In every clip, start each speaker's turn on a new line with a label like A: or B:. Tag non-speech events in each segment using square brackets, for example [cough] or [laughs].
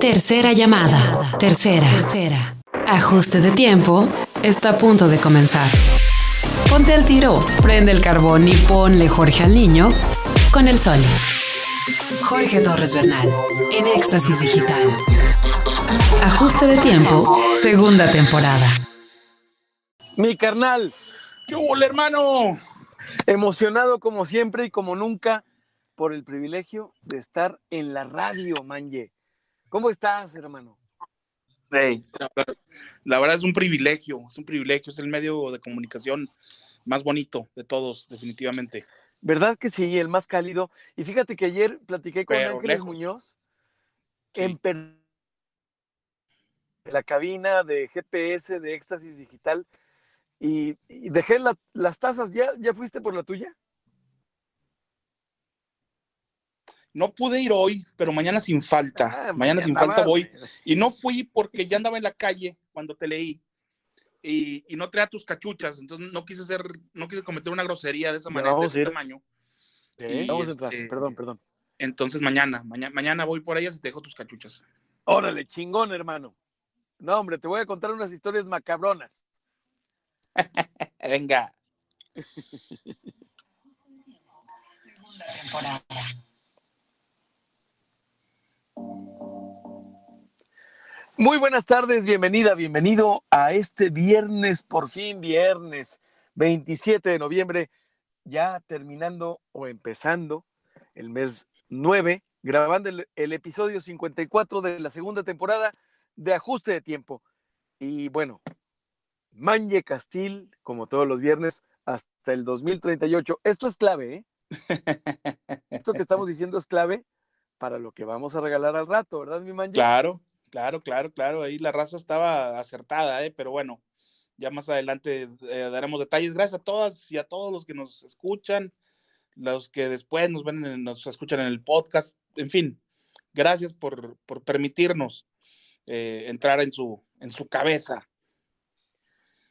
A: Tercera llamada. Tercera. Tercera. Ajuste de tiempo. Está a punto de comenzar. Ponte al tiro, prende el carbón y ponle Jorge al niño con el sol. Jorge Torres Bernal, en Éxtasis Digital. Ajuste de tiempo, segunda temporada.
B: Mi carnal,
C: ¿Qué hubo, hermano?
B: emocionado como siempre y como nunca por el privilegio de estar en la radio, Manje. ¿Cómo estás, hermano?
C: Hey, la, verdad, es un privilegio, es un privilegio, es el medio de comunicación más bonito de todos, definitivamente.
B: ¿Verdad que sí? El más cálido. Y fíjate que ayer platiqué con
C: Pero
B: Ángeles
C: lejos.
B: Muñoz
C: Sí.
B: en la cabina de GPS de Éxtasis Digital y, y dejé la- las tazas. ¿Ya, ¿Ya fuiste por la tuya?
C: No pude ir hoy, pero mañana sin falta.
B: Ah,
C: mañana sin falta voy. Y no fui porque ya andaba en la calle cuando te leí. Y, y no traía tus cachuchas, entonces no quise ser, no quise cometer una grosería de esa manera, de
B: vamos a
C: ese
B: ir.
C: tamaño.
B: Vamos a entrar.
C: este-
B: Perdón, perdón.
C: Entonces mañana, mañana, mañana voy por ellas y te dejo tus cachuchas.
B: Órale, chingón, hermano. No, hombre, te voy a contar unas historias macabronas. [laughs]
C: Venga. [laughs]
B: Muy buenas tardes, bienvenida, bienvenido a este viernes, por fin viernes, 27 de noviembre, ya terminando o empezando el mes 9, grabando el, el episodio 54 de la segunda temporada de Ajuste de Tiempo. Y bueno, Manje Castil, como todos los viernes, hasta el 2038. Esto es clave, ¿eh? [laughs] Esto que estamos diciendo es clave para lo que vamos a regalar al rato, ¿verdad, mi Manje?
C: Claro, claro, claro, claro. Ahí la raza estaba acertada, ¿eh? pero bueno, ya más adelante eh, daremos detalles. Gracias a todas y a todos los que nos escuchan, los que después nos ven, en- nos escuchan en el podcast. En fin, gracias por, por permitirnos eh, entrar en su, en su cabeza.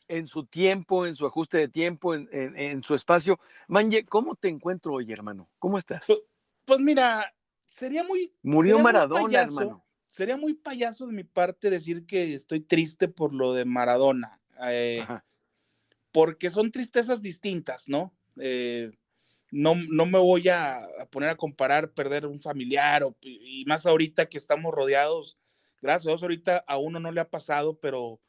B: en su tiempo, en su ajuste de tiempo, en, en- en su espacio. Manje, ¿cómo te encuentro hoy, hermano? ¿Cómo estás?
C: Pues, Pues mira, sería muy,
B: Murió
C: sería muy
B: Maradona,
C: payaso.
B: hermano.
C: sería muy payaso de mi parte decir que estoy triste por lo de Maradona. eh, porque son tristezas distintas, ¿no? Eh, no, no me voy a, a poner a comparar perder un familiar, o, y más ahorita que estamos rodeados, gracias a Dios ahorita a uno no le ha pasado, pero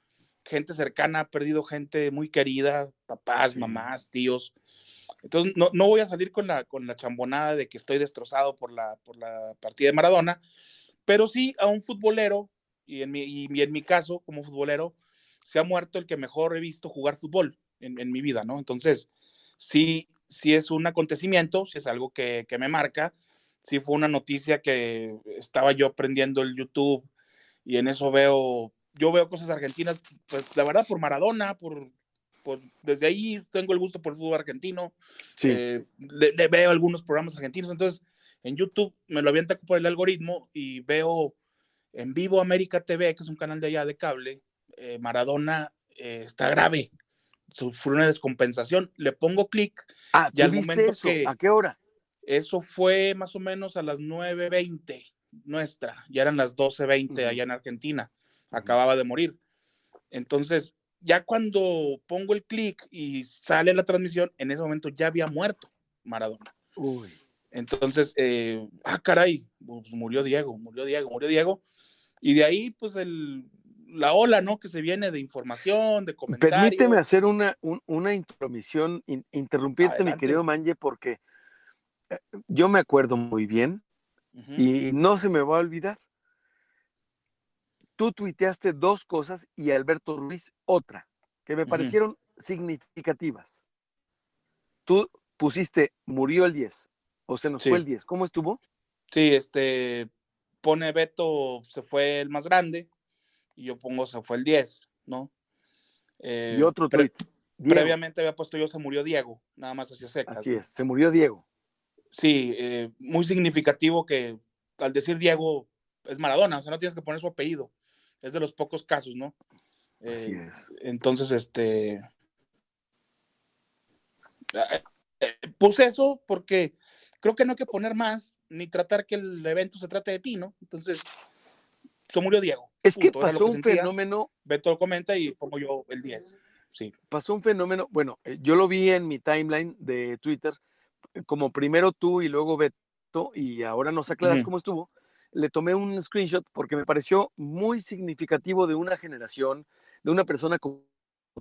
C: gente cercana ha perdido gente muy querida, papás,
B: Sí.
C: mamás, tíos. Entonces no, no voy a salir con la, con la chambonada de que estoy destrozado por la, por la partida de Maradona, pero sí a un futbolero, y en mi, y en mi caso como futbolero, se ha muerto el que mejor he visto jugar fútbol en, mi vida, ¿no? Entonces, sí, sí es un acontecimiento, sí es algo que, que me marca, sí fue una noticia que estaba yo aprendiendo el YouTube y en eso veo, yo veo cosas argentinas, pues la verdad por Maradona, por, por desde ahí tengo el gusto por el fútbol argentino,
B: Sí.
C: eh, veo algunos programas argentinos, entonces en YouTube me lo avienta por el algoritmo y veo en vivo América TV, que es un canal de allá de cable, eh, Maradona eh, está grave, sufrió una descompensación, le pongo clic,
B: ah,
C: y
B: ¿tú
C: al
B: viste
C: momento
B: eso?
C: que-
B: ¿A qué hora?
C: eso fue más o menos a las 9.20 nuestra, ya eran las 12.20
B: Ujú.
C: allá en Argentina, acababa de morir. Entonces, ya cuando pongo el clic y sale la transmisión, en ese momento ya había muerto Maradona.
B: Uy.
C: Entonces, eh, ah, caray, pues murió Diego, murió Diego, murió Diego. Y de ahí, pues, el, la ola, ¿no? Que se viene de información, de comentarios.
B: Permíteme hacer una, un- una intromisión, in- interrumpirte, mi querido Manje, porque eh, yo me acuerdo muy bien y no se me va a olvidar. Tú tuiteaste dos cosas y Alberto Ruiz otra, que me parecieron significativas. Tú pusiste, murió el 10, o se nos
C: Sí.
B: fue el 10. ¿Cómo estuvo?
C: Sí, este, pone Beto, se fue el más grande, y yo pongo, se fue el 10, ¿no? Eh,
B: y otro
C: pre-
B: tuit. Diego.
C: previamente había puesto yo, se murió Diego, nada más hacia secas.
B: Así
C: ¿no?
B: es, se murió Diego.
C: Sí, eh, muy significativo que al decir Diego es Maradona, o sea, no tienes que poner su apellido. Es de los pocos casos, ¿no?
B: Así
C: Eh,
B: es.
C: Entonces, este. eh, eh, Puse eso porque creo que no hay que poner más, ni tratar que el evento se trate de ti, ¿no? Entonces, se murió Diego.
B: Es que pasó un fenómeno.
C: Beto lo comenta y pongo yo el 10. Sí.
B: Pasó un fenómeno, bueno, yo lo vi en mi timeline de Twitter, como primero tú y luego Beto, y ahora nos aclaras cómo estuvo. Le tomé un screenshot porque me pareció muy significativo de una generación, de una persona como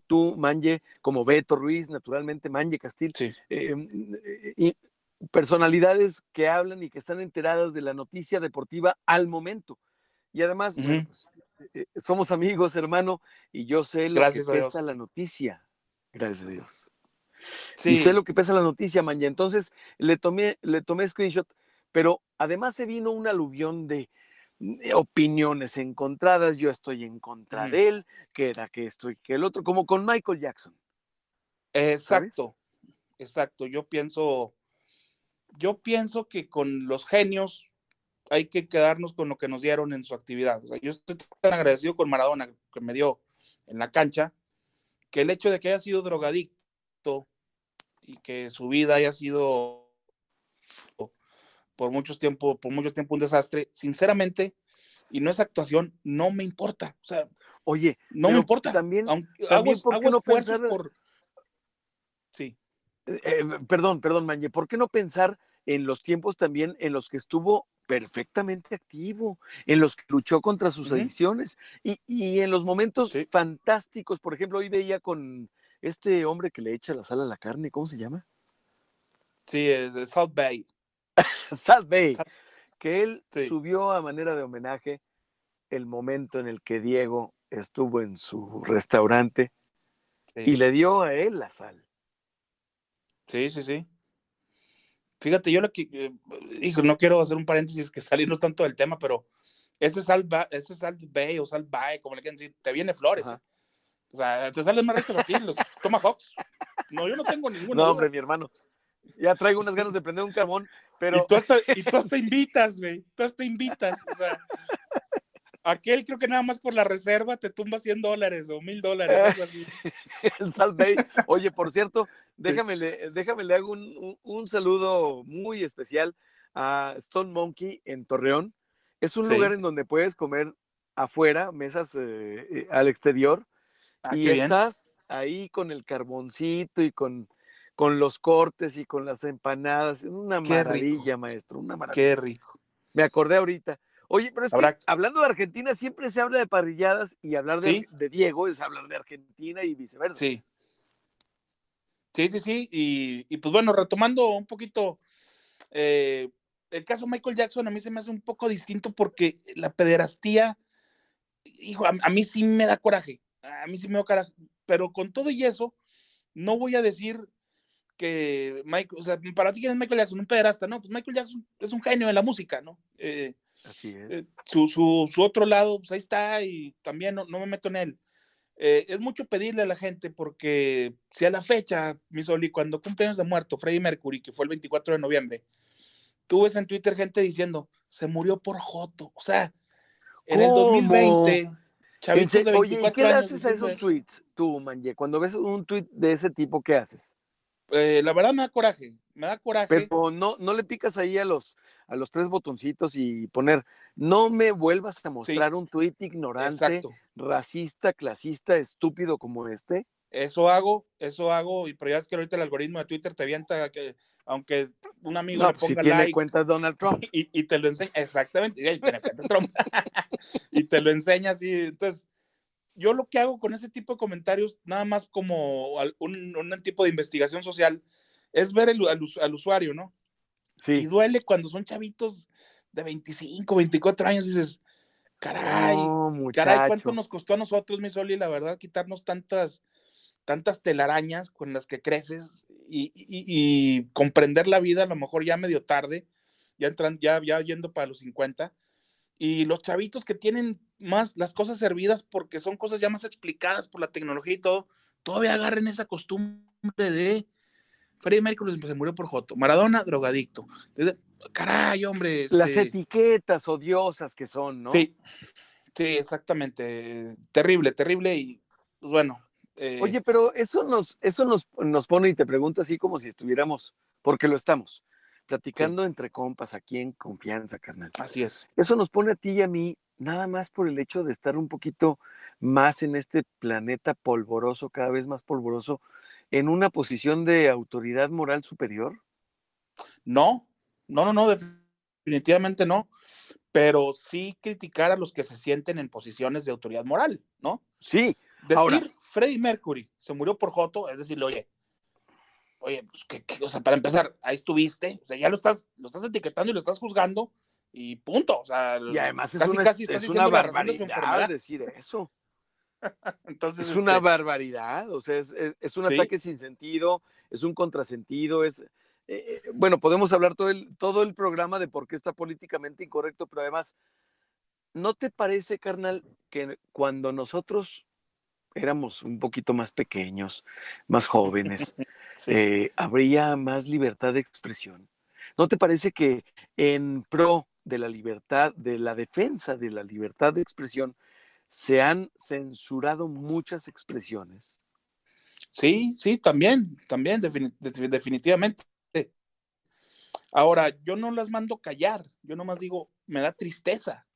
B: tú, Manje, como Beto Ruiz, naturalmente, Manje Castil, em, y personalidades que hablan y que están enteradas de la noticia deportiva al momento. Y además, pues, eh, somos amigos, hermano, y yo sé lo que pesa la noticia. Gracias a Dios. Y sé lo que pesa la noticia, Manja. Entonces le tomé, le tomé screenshot, pero además se vino un aluvión de, opiniones encontradas. Yo estoy en contra de él, que era que esto y que el otro, como con Michael Jackson.
C: Exacto, exacto. Yo pienso, yo pienso que con los genios hay que quedarnos con lo que nos dieron en su actividad. yo estoy tan agradecido con Maradona que me dio en la cancha, que el hecho de que haya sido drogadicto y que su vida haya sido por mucho tiempo, por mucho tiempo un desastre, sinceramente, y no es actuación, no me importa. O sea,
B: oye,
C: no me importa.
B: También, hago, esfuerzos por.
C: Sí.
B: Eh, eh, perdón, perdón, Mañe, ¿por qué no pensar en los tiempos también en los que estuvo perfectamente activo, en los que luchó contra sus adicciones y, en los momentos fantásticos. Por ejemplo, hoy veía con este hombre que le echa la sal a la carne, ¿cómo se llama?
C: Sí, es, Salt Bay. [laughs]
B: Salt Bay, que él subió a manera de homenaje el momento en el que Diego estuvo en su restaurante y le dio a él la sal.
C: Sí, sí, sí. Fíjate, yo lo que, eh, hijo, no quiero hacer un paréntesis que salirnos tanto del tema, pero este sal, este sal bay o sal bay, como le quieran decir, te viene flores. O sea, te salen más ricos a ti los Tomahawks. No, yo no tengo [laughs] ninguno.
B: No, hombre, mi hermano. Ya traigo unas ganas de prender un carbón, pero.
C: Y tú hasta, y tú hasta [laughs] invitas, güey. Tú hasta invitas. O sea, Aquel creo que nada más por la reserva te tumba 100 dólares o 1000 dólares, algo así.
B: el Salt Bay. Oye, por cierto, déjame le, déjame le hago un, saludo muy especial a Stone Monkey en Torreón. Es un lugar en donde puedes comer afuera, mesas eh, eh, al exterior, ah, y estás ahí con el carboncito y con, con los cortes y con las empanadas. Una maravilla, maestro, una maravilla.
C: Qué rico.
B: Me acordé ahorita. Oye, pero es que hablando de Argentina siempre se habla de parrilladas y hablar de, Diego es hablar de Argentina y viceversa.
C: Sí. Sí, sí, sí. Y, pues bueno, retomando un poquito eh, el caso Michael Jackson, a mí se me hace un poco distinto porque la pederastía, hijo, a, mí sí me da coraje. A mí sí me da coraje. Pero con todo y eso, no voy a decir que Michael, o sea, para ti quién es Michael Jackson, un pederasta, ¿no? Pues Michael Jackson es un genio de la música, ¿no? Eh,
B: Así es.
C: Eh, su, su, su, otro lado, pues ahí está y también no, no me meto en él. Eh, es mucho pedirle a la gente porque si a la fecha, mi Soli, cuando cumpleaños de muerto, Freddie Mercury, que fue el 24 de noviembre, tú ves en Twitter gente diciendo, se murió por Joto. O sea, en el 2020,
B: chavitos de 24 Oye, ¿qué haces a esos tweets tú, Manje? Cuando ves un tweet de ese tipo, ¿qué haces?
C: Eh, la verdad me da coraje, me da coraje.
B: Pero no, no le picas ahí a los, a los tres botoncitos y poner, no me vuelvas a mostrar un tuit ignorante, racista, clasista, estúpido como este.
C: Eso hago, eso hago, y pero ya es que ahorita el algoritmo de Twitter te avienta que, aunque un amigo
B: le pues, ponga si tiene cuenta Donald Trump. [laughs]
C: Y, te lo enseña, exactamente, y, Trump. [laughs] y te lo enseña así, entonces yo lo que hago con este tipo de comentarios, nada más como un, un tipo de investigación social, es ver el, al, usuario, ¿no?
B: Sí.
C: Y duele cuando son chavitos de 25, 24 años, dices, caray, caray, ¿cuánto nos costó a nosotros, mi Soli, la verdad, quitarnos tantas, tantas telarañas con las que creces y, y, comprender la vida a lo mejor ya medio tarde, ya, entran, ya, ya yendo para los 50, y los chavitos que tienen más las cosas servidas porque son cosas ya más explicadas por la tecnología y todo, todavía agarren esa costumbre de Freddie Mercury se murió por Joto, Maradona, drogadicto. Caray, hombre.
B: Las este etiquetas odiosas que son, ¿no?
C: Sí, sí, exactamente. Terrible, terrible y pues bueno.
B: Eh Oye, pero eso nos, eso nos, nos pone y te pregunto así como si estuviéramos, porque lo estamos, platicando entre compas, aquí en confianza, carnal.
C: Así es.
B: Eso nos pone a ti y a mí nada más por el hecho de estar un poquito más en este planeta polvoroso, cada vez más polvoroso, en una posición de autoridad moral superior?
C: No, no, no, no, definitivamente no. Pero sí criticar a los que se sienten en posiciones de autoridad moral, ¿no?
B: Sí.
C: Decir, Ahora, Freddie Mercury se murió por Joto, es decirle, oye, oye, pues, ¿qué, o sea, para empezar, ahí estuviste, o sea, ya lo estás, lo estás etiquetando y lo estás juzgando, y punto. O sea,
B: y además es una, es una barbaridad decir eso. [laughs] Entonces, es una este barbaridad, o sea, es, un ataque sin sentido, es un contrasentido, es... Eh, eh, bueno, podemos hablar todo el, todo el programa de por qué está políticamente incorrecto, pero además, ¿no te parece, carnal, que cuando nosotros éramos un poquito más pequeños, más jóvenes, [laughs] eh, habría más libertad de expresión? ¿No te parece que en pro de la libertad, de la defensa de la libertad de expresión, se han censurado muchas expresiones.
C: Sí, sí, también, también, definitivamente. Ahora, yo no las mando callar, yo nomás digo, me da tristeza,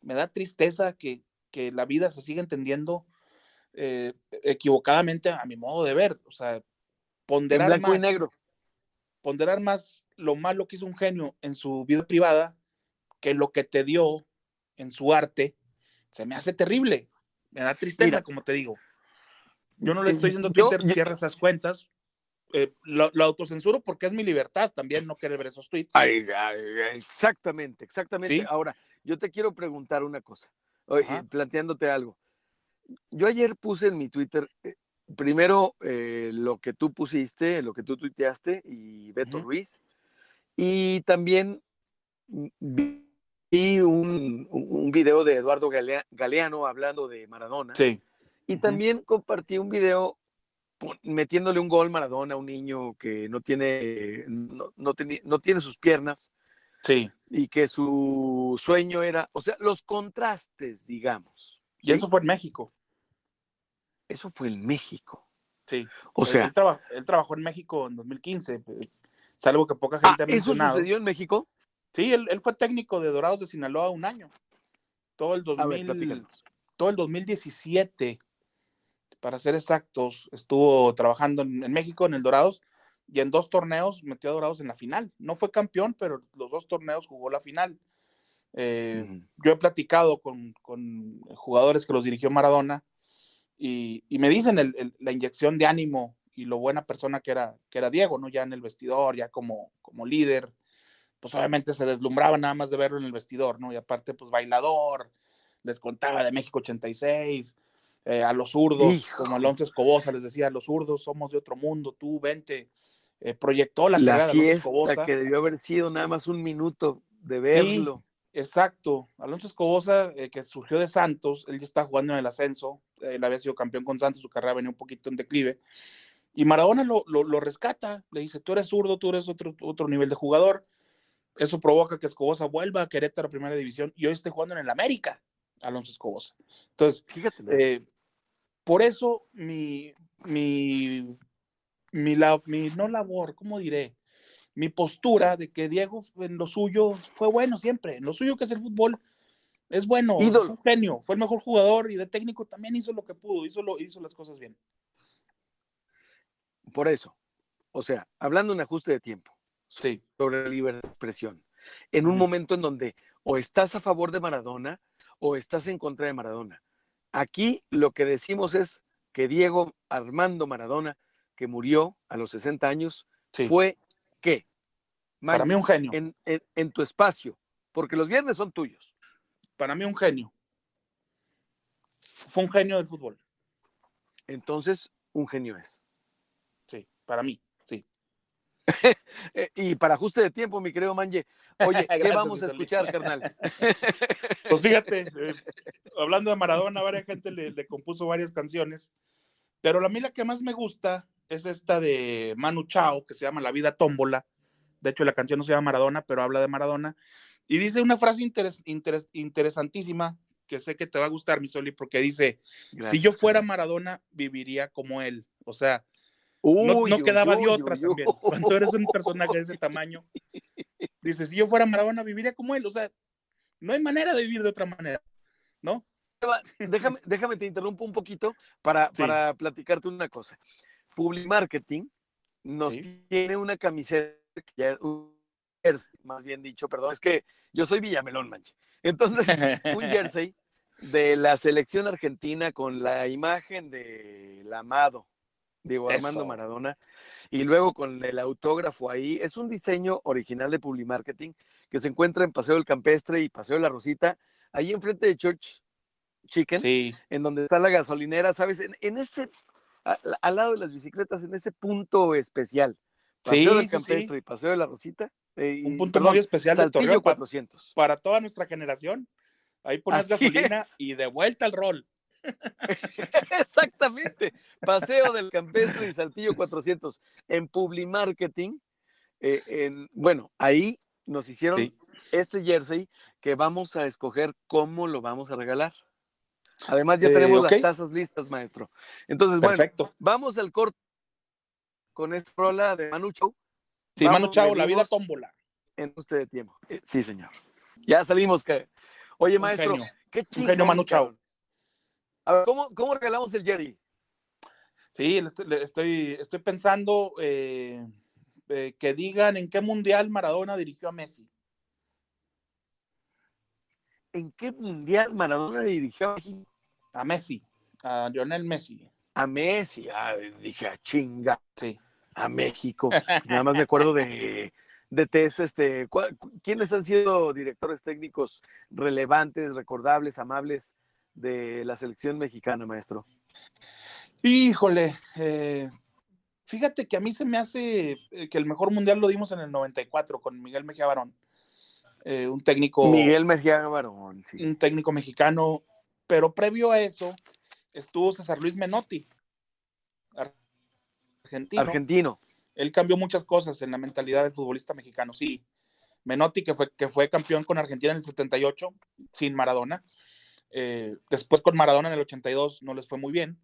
C: me da tristeza que, la vida se siga entendiendo eh, equivocadamente a mi modo de ver, o sea, ponderar más,
B: y negro.
C: ponderar más lo malo que hizo un genio en su vida privada que lo que te dio en su arte se me hace terrible. Me da tristeza, como te digo. Yo no le estoy diciendo a Twitter cierra esas cuentas. Eh, lo, autocensuro porque es mi libertad también no querer ver esos tweets.
B: exactamente, exactamente. Ahora, yo te quiero preguntar una cosa, planteándote algo. Yo ayer puse en mi Twitter, eh, primero eh, lo que tú pusiste, lo que tú tuiteaste y Beto Ruiz, y también y un, un video de Eduardo Galeano hablando de Maradona.
C: Sí.
B: Y también compartí un video metiéndole un gol Maradona a un niño que no tiene, no, no, no tiene sus piernas.
C: Sí.
B: Y que su sueño era, o sea, los contrastes, digamos.
C: Y eso fue en México.
B: Eso fue en México.
C: Sí. O sea. Él, trabajó en México en 2015, salvo que poca gente
B: ah, ha mencionado. ¿Eso sucedió en México?
C: Sí, él, fue técnico de Dorados de Sinaloa un año. Todo el, 2000, todo el 2017, para ser exactos, estuvo trabajando en, México, en el Dorados, y en dos torneos metió a Dorados en la final. No fue campeón, pero los dos torneos jugó la final. Eh, yo he platicado con, jugadores que los dirigió Maradona y, me dicen la inyección de ánimo y lo buena persona que era, que era Diego, ¿no? Ya en el vestidor, ya como, como líder, pues obviamente se deslumbraba nada más de verlo en el vestidor, ¿no? Y aparte, pues bailador, les contaba de México 86, eh, a los zurdos, como Alonso Escobosa, les decía, a los zurdos somos de otro mundo, tú vente, eh, proyectó la,
B: la fiesta que debió haber sido nada más un minuto de verlo.
C: Exacto, Alonso Escobosa, eh, que surgió de Santos, él ya está jugando en el ascenso, él había sido campeón con Santos, su carrera venía un poquito en declive, y Maradona lo, lo, rescata, le dice, tú eres zurdo, tú eres otro, otro nivel de jugador, eso provoca que Escobosa vuelva a Querétaro a Primera División y hoy esté jugando en el América, Alonso Escobosa. Entonces, fíjate, eh, por eso mi, mi, mi, mi, no labor, ¿cómo diré? Mi postura de que Diego en lo suyo fue bueno siempre, en lo suyo que es el fútbol, es bueno, es un genio, fue el mejor jugador y de técnico también hizo lo que pudo, hizo, lo, hizo las cosas bien.
B: Por eso, o sea, hablando de un ajuste de tiempo,
C: sí.
B: sobre la libertad de expresión. En un momento en donde o estás a favor de Maradona o estás en contra de Maradona. Aquí lo que decimos es que Diego Armando Maradona, que murió a los 60 años, fue ¿qué?
C: Para mí un genio.
B: En, en tu espacio, porque los viernes son tuyos.
C: Para mí un genio. Fue un genio del fútbol.
B: Entonces, un genio es.
C: Sí, para mí. [laughs]
B: Eh, y para ajuste de tiempo, mi querido Manje, oye, [laughs] ¿qué vamos a escuchar, carnal? [laughs]
C: pues fíjate, eh, hablando de Maradona, varias gente le, compuso varias canciones, pero la mí la que más me gusta es esta de Manu Chao, que se llama La vida tómbola. De hecho, la canción no se llama Maradona, pero habla de Maradona. Y dice una frase interesantísima que sé que te va a gustar, mi Soli, porque dice, si yo fuera Maradona, viviría como él. O sea, no, quedaba de otra también. Cuando eres un personaje de ese tamaño, dices, si yo fuera Maradona, viviría como él. O sea, no hay manera de vivir de otra manera. ¿no?
B: Déjame, déjame te interrumpo un poquito para,
C: Sí.
B: para platicarte una cosa. Publimarketing nos
C: Sí.
B: tiene una camiseta, que ya es un jersey, más bien dicho, perdón, es que yo soy Villamelón, manche. Entonces, un [laughs] jersey de la selección argentina con la imagen del amado, Diego Armando
C: Eso.
B: Maradona, y luego con el autógrafo ahí. Es un diseño original de Publimarketing que se encuentra en Paseo del Campestre y Paseo de la Rosita, ahí enfrente de Church Chicken,
C: Sí,
B: en donde está la gasolinera, ¿sabes? En, en ese, a- al lado de las bicicletas, en ese punto especial. Paseo
C: Sí,
B: del Campestre
C: sí.
B: y Paseo de la Rosita. eh,
C: un punto
B: perdón,
C: muy especial de
B: Saltillo
C: Torreón pa-
B: 400.
C: para toda nuestra generación. Ahí pones gasolina
B: es.
C: y de vuelta al rol. [laughs]
B: Exactamente. Paseo del Campestre y Saltillo 400 en Publimarketing. eh, en, bueno, ahí nos hicieron
C: Sí.
B: este jersey que vamos a escoger cómo lo vamos a regalar. Además, ya
C: Eh,
B: tenemos las tazas listas, maestro. Entonces, bueno, vamos al corte con esta rola de Manu Chao
C: Sí,
B: vamos,
C: Manu Chao, la vida tómbola.
B: en usted de tiempo. Eh, Sí, señor. Ya salimos. Que... Oye,
C: Un
B: maestro,
C: genio.
B: qué chingón.
C: genio Manu
B: cabrón. A ver, ¿cómo, ¿cómo regalamos el jersey?
C: Sí, le estoy, le estoy, estoy pensando eh, eh, que digan en qué mundial Maradona dirigió a Messi.
B: ¿En qué mundial Maradona dirigió a México?
C: A Messi, a Lionel Messi.
B: A Messi. Ah, dije, a chinga,
C: Sí.
B: a México. Nada más me acuerdo de, de Tess, este, ¿cuál- ¿quiénes han sido directores técnicos relevantes, recordables, amables de la selección mexicana, maestro?
C: Híjole, eh, fíjate que a mí se me hace eh, que el mejor mundial lo dimos en el 94 con Miguel Mejía Barón, eh, un técnico,
B: Miguel Mejía Barón, sí.
C: un técnico mexicano, pero previo a eso estuvo César Luis Menotti, argentino.
B: Argentino.
C: Él cambió muchas cosas en la mentalidad del futbolista mexicano, sí. Menotti, que fue, que fue campeón con Argentina en el 78, sin Maradona. Eh, después con Maradona en el 82 no les fue muy bien,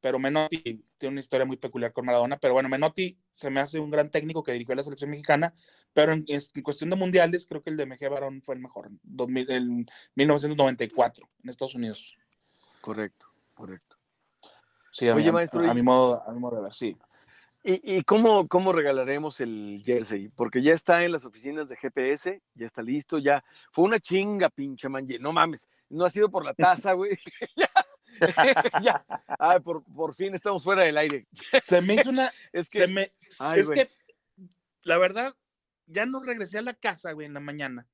C: pero Menotti tiene una historia muy peculiar con Maradona. Pero bueno, Menotti se me hace un gran técnico que dirigió a la selección mexicana, pero en, en cuestión de mundiales, creo que el de Mejía Barón fue el mejor, 2000, en 1994, en Estados Unidos.
B: Correcto, correcto.
C: Sí, a,
B: Oye,
C: mi,
B: maestro,
C: a, mi modo, a mi modo de ver, sí.
B: ¿Y, y cómo, cómo regalaremos el jersey? Porque ya está en las oficinas de GPS, ya está listo, ya. Fue una chinga, pinche man. No mames, no ha sido por la taza, güey. [laughs] [laughs] ya. Ay, por, por fin estamos fuera del aire.
C: Se me hizo una, [laughs]
B: Es que,
C: se me,
B: Ay,
C: es
B: güey.
C: que, la verdad, ya no regresé a la casa, güey, en la mañana.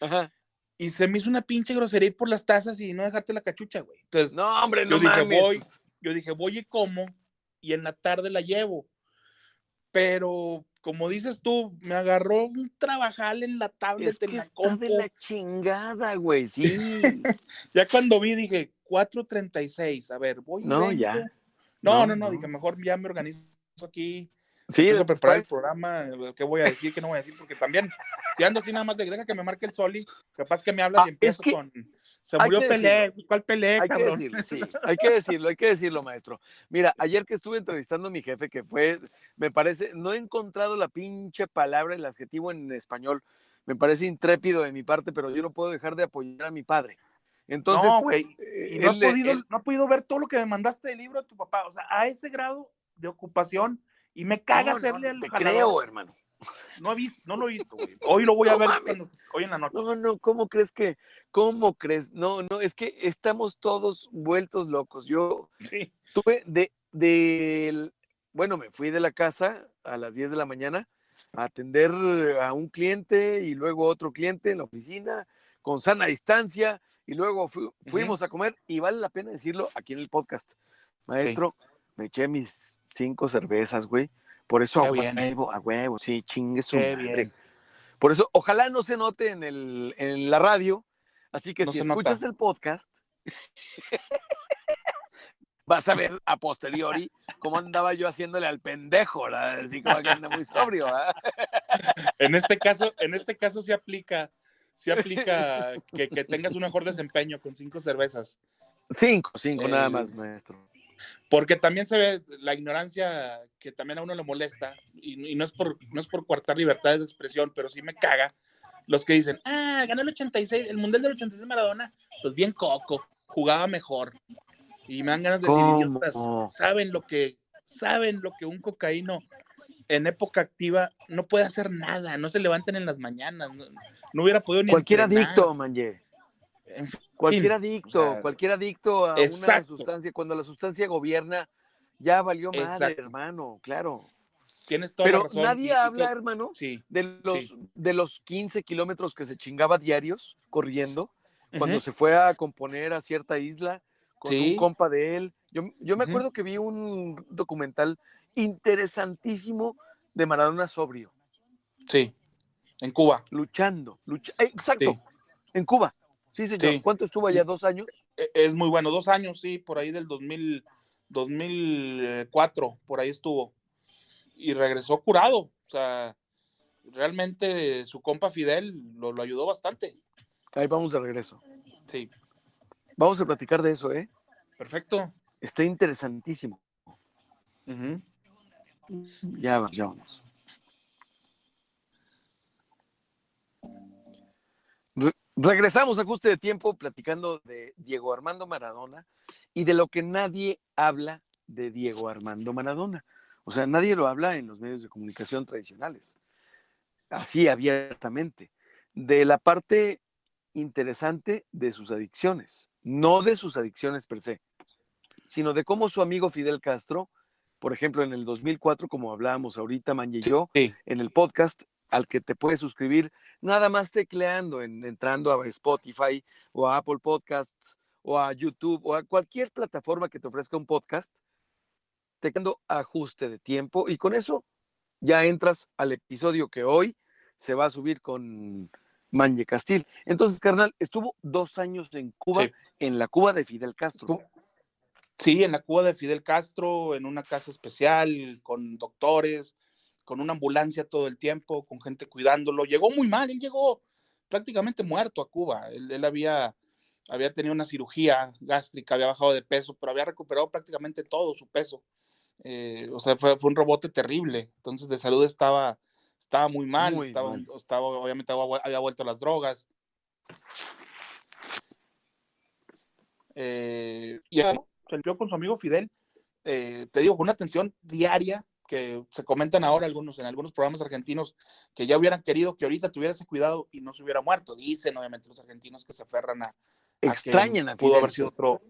B: ajá.
C: Y se me hizo una pinche grosería ir por las tazas y no dejarte la cachucha, güey. Entonces,
B: No, hombre, no
C: Yo dije,
B: mames.
C: voy.
B: pues,
C: yo dije, voy y como, y en la tarde la llevo. Pero, como dices tú, me agarró un trabajal en la tablet,
B: Es
C: en
B: que
C: la
B: está
C: compu.
B: de la chingada, güey, sí. [laughs]
C: Ya cuando vi, dije, 4.36, a ver, voy
B: No,
C: vengo.
B: ya.
C: No,
B: No,
C: no, no, dije, mejor ya me organizo aquí,
B: Sí,
C: empiezo a preparar el programa, qué voy a decir, qué no voy a decir, porque también, si ando así nada más de deja que me marque el Soli, capaz que me hablas
B: Ah,
C: y empiezo
B: es que
C: con, se murió Pelé. ¿cuál Pelé,
B: Hay que decirlo, sí, [laughs] hay que decirlo, hay que decirlo, maestro. Mira, ayer que estuve entrevistando a mi jefe, que fue, me parece, no he encontrado la pinche palabra, el adjetivo en español, me parece intrépido de mi parte, pero yo no puedo dejar de apoyar a mi padre. Entonces,
C: no, güey,
B: eh,
C: y no
B: le-
C: podido, no has podido ver todo lo que me mandaste del libro de tu papá, o sea, a ese grado de ocupación, y me caga
B: no,
C: hacerle al
B: creo, hermano.
C: No, he visto, no lo he visto, güey. Hoy lo voy a ver cuando- hoy en la noche.
B: No, no, ¿cómo crees que, cómo crees? No, no, es que estamos todos vueltos locos. Yo
C: Sí.
B: tuve de, del- bueno, me fui de la casa a las 10 de la mañana a atender a un cliente y luego otro cliente en la oficina con sana distancia y luego fu- fuimos a comer y vale la pena decirlo aquí en el podcast. Maestro, me eché mis cinco cervezas, güey. Por eso
C: Qué
B: a
C: bien.
B: huevo, a huevo, sí, chingue su madre.
C: bien.
B: Por eso, ojalá no se note en, el, en la radio. Así que
C: No
B: si
C: nota.
B: escuchas el podcast, vas a ver a posteriori cómo andaba yo haciéndole al pendejo, ¿verdad? Así como que anda muy sobrio, ¿verdad?
C: En este caso, en este caso se aplica, se aplica que, que tengas un mejor desempeño con cinco cervezas.
B: Cinco, cinco nada
C: El-
B: más, maestro.
C: Porque también se ve la ignorancia que también a uno le molesta, y, y no, es por, no es por coartar libertades de expresión, pero sí me caga los que dicen, ah, ganó el 86, el Mundial del 86 de Maradona, pues bien coco. jugaba mejor. Y me dan ganas de decir, idiotas, saben lo que, saben lo que un cocaíno en época activa no puede hacer nada, no se levanten en las mañanas, no, hubiera podido ni
B: Cualquier adicto, Manje. Cualquier adicto, cualquier adicto a una sustancia, cuando la sustancia gobierna, ya valió madre, hermano, claro.
C: Tienes toda
B: Pero
C: razón.
B: nadie habla, hermano, de, los, de los 15 kilómetros que se chingaba diarios corriendo, cuando se fue a componer a cierta isla con un compa de él. Yo, yo me acuerdo que vi un documental interesantísimo de Maradona sobrio.
C: Sí, en Cuba.
B: Luchando, lucha, eh, exacto, en Cuba. Sí, señor. ¿Cuánto estuvo allá? ¿Dos años?
C: E, es muy bueno, dos años, sí, por ahí del 2000, 2004, por ahí estuvo. Y regresó curado. O sea, realmente su compa Fidel lo, lo ayudó bastante.
B: Ahí vamos de regreso.
C: Sí.
B: Vamos a platicar de eso, ¿eh?
C: Perfecto.
B: Está interesantísimo. Ya, ya vamos. Regresamos a ajuste de tiempo platicando de Diego Armando Maradona y de lo que nadie habla de Diego Armando Maradona. O sea, nadie lo habla en los medios de comunicación tradicionales, así abiertamente. De la parte interesante de sus adicciones, no de sus adicciones per se, sino de cómo su amigo Fidel Castro por ejemplo, en el 2004, como hablábamos ahorita, Manje y yo, en el podcast al que te puedes suscribir nada más tecleando, en, entrando a Spotify o a Apple Podcasts o a YouTube o a cualquier plataforma que te ofrezca un podcast, tecleando ajuste de tiempo y con eso ya entras al episodio que hoy se va a subir con Manje Castil. Entonces, carnal, estuvo dos años en Cuba, en la Cuba de Fidel Castro.
C: Sí, en la Cuba de Fidel Castro, en una casa especial, con doctores, con una ambulancia todo el tiempo, con gente cuidándolo. Llegó muy mal, él llegó prácticamente muerto a Cuba. Él, había, había tenido una cirugía gástrica, había bajado de peso, pero había recuperado prácticamente todo su peso. Eh, o sea, fue, un rebote terrible. Entonces, de salud estaba, estaba muy mal, estaba, estaba, obviamente había vuelto a las drogas. Eh, y salió con su amigo Fidel, eh, te digo, con una atención diaria que se comentan ahora algunos en algunos programas argentinos que ya hubieran querido que ahorita tuviera ese cuidado y no se hubiera muerto. Dicen obviamente los argentinos que se aferran a,
B: extrañan a,
C: pudo haber sido otro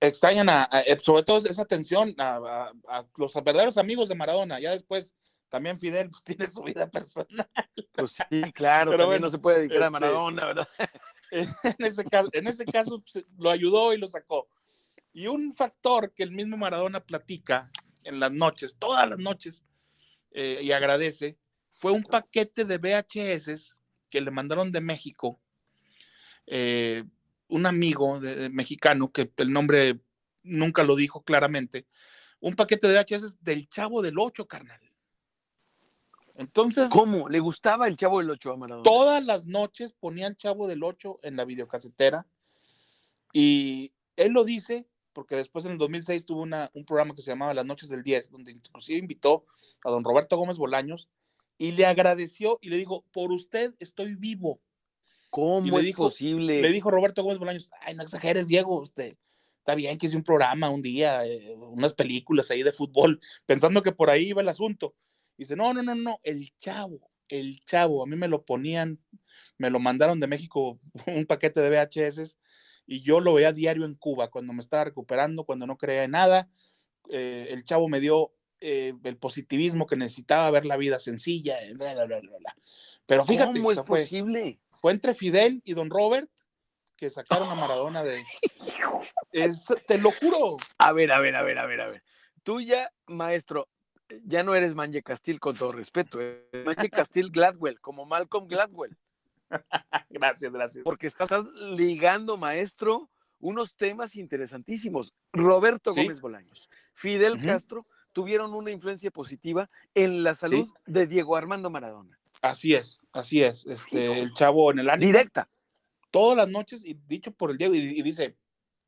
C: extrañan a, eh, sobre todo esa atención a, los verdaderos amigos de Maradona. Ya después también Fidel pues, [laughs] tiene su vida personal.
B: Pues sí, claro, pero bueno, no se puede dedicar a este, Maradona, ¿verdad? [laughs]
C: En este caso, en este caso pues, lo ayudó y lo sacó. Y un factor que el mismo Maradona platica en las noches, todas las noches, eh, y agradece, fue un paquete de VHS que le mandaron de México, eh, un amigo mexicano, que el nombre nunca lo dijo claramente, un paquete de VHS del Chavo del Ocho, carnal. Entonces.
B: ¿Cómo? ¿Le gustaba el Chavo del Ocho a Maradona?
C: Todas las noches ponía el Chavo del Ocho en la videocasetera y él lo dice porque después en el 2006 tuvo una, un programa que se llamaba Las Noches del 10, donde inclusive invitó a don Roberto Gómez Bolaños y le agradeció y le dijo, por usted estoy vivo.
B: ¿Cómo es posible?
C: Le dijo Roberto Gómez Bolaños, ay, no exageres, Diego, usted, está bien que hice un programa un día, eh, unas películas ahí de fútbol, [laughs] pensando que por ahí iba el asunto. Y dice, no, no, no, no, el chavo, el chavo, a mí me lo ponían, me lo mandaron de México [laughs] un paquete de VHS y yo lo veía diario en Cuba, cuando me estaba recuperando, cuando no creía en nada. Eh, el chavo me dio eh, el positivismo que necesitaba, ver la vida sencilla, eh, bla, bla, bla, bla. Pero fíjate,
B: ¿cómo es posible?
C: Fue entre Fidel y Don Robert que sacaron a Maradona de. te lo juro.
B: A ver, a ver, a ver, a ver, a ver. Tú ya, maestro, ya no eres Manje Castil, con todo respeto. Manje Castil Gladwell, como Malcolm Gladwell. [laughs]
C: gracias, gracias.
B: Porque estás ligando, maestro, unos temas interesantísimos. Roberto Gómez Bolaños, Fidel Castro tuvieron una influencia positiva en la salud de Diego Armando Maradona.
C: Así es, así es. Este, el chavo en el ánimo.
B: Directa.
C: Todas las noches, y dicho por el Diego, y, dice,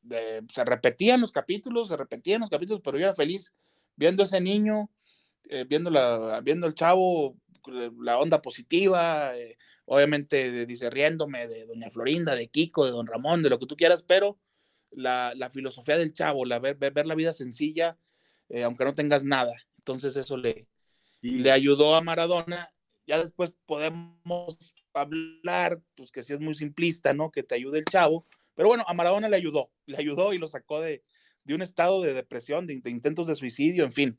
C: se repetían los capítulos, se repetían los capítulos, pero yo era feliz viendo a ese niño, eh, viendo, la, viendo el chavo la onda positiva, eh, obviamente dice riéndome de doña Florinda, de Kiko, de don Ramón, de lo que tú quieras, pero la, filosofía del chavo, la, ver, ver, la vida sencilla, eh, aunque no tengas nada. Entonces eso le, le ayudó a Maradona. Ya después podemos hablar, pues que sí es muy simplista, ¿no? Que te ayude el chavo. Pero bueno, a Maradona le ayudó, le ayudó y lo sacó de, de un estado de depresión, de, intentos de suicidio, en fin.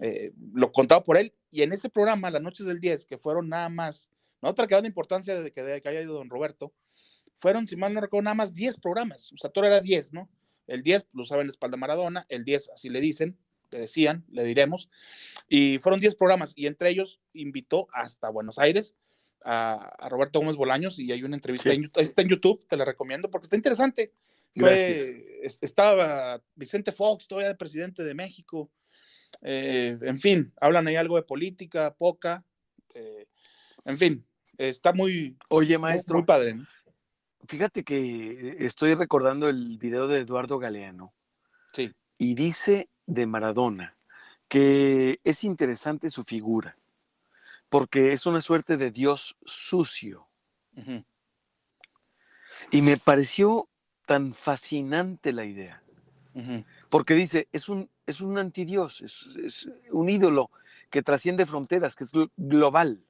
C: Eh, lo contaba por él. Y en ese programa, Las Noches del 10, que fueron nada más, no otra que de importancia de que, de que haya ido don Roberto, fueron, si mal no recuerdo, nada más 10 programas. O sea, todo era 10, ¿no? El 10 lo saben la espalda Maradona, el 10 así le dicen, le decían, le diremos. Y fueron 10 programas y entre ellos invitó hasta Buenos Aires a, Roberto Gómez Bolaños y hay una entrevista, en, está en YouTube, te la recomiendo porque está interesante. estaba Vicente Fox, todavía de presidente de México. Eh, en fin, hablan ahí algo de política, poca. Eh, en fin, está muy,
B: Oye, maestro,
C: muy, padre.
B: Fíjate que estoy recordando el video de Eduardo Galeano.
C: Sí.
B: Y dice de Maradona que es interesante su figura, porque es una suerte de Dios sucio. Y me pareció tan fascinante la idea, porque dice, es un, es un antidios, es, un ídolo que trasciende fronteras, que es global,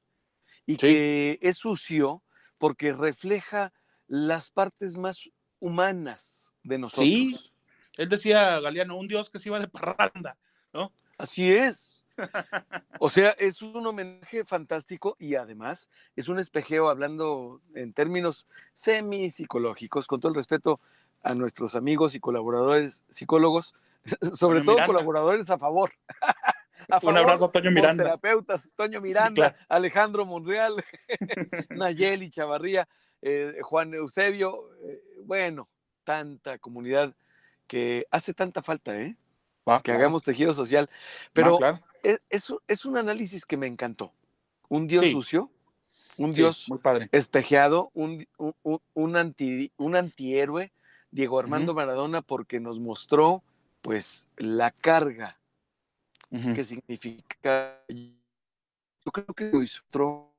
B: y que es sucio porque refleja las partes más humanas de nosotros. Sí,
C: él decía, Galeano, un dios que se iba de parranda, ¿no?
B: Así es. [laughs] O sea, es un homenaje fantástico y además es un espejeo hablando en términos semi-psicológicos, con todo el respeto a nuestros amigos y colaboradores psicólogos, [laughs] sobre todo colaboradores a favor. [laughs]
C: un abrazo a Toño Miranda.
B: Terapeutas, Toño Miranda, Alejandro Monreal, [laughs] Nayeli Chavarría. Eh, Juan Eusebio, eh, bueno, tanta comunidad que hace tanta falta, ¿eh? Ah, que hagamos tejido social. Pero ah, e, es, un análisis que me encantó. Un Dios sucio, un Dios
C: muy padre.
B: espejeado, un, un, anti, un antihéroe, Diego Armando Maradona, porque nos mostró pues la carga que significa. Yo creo que lo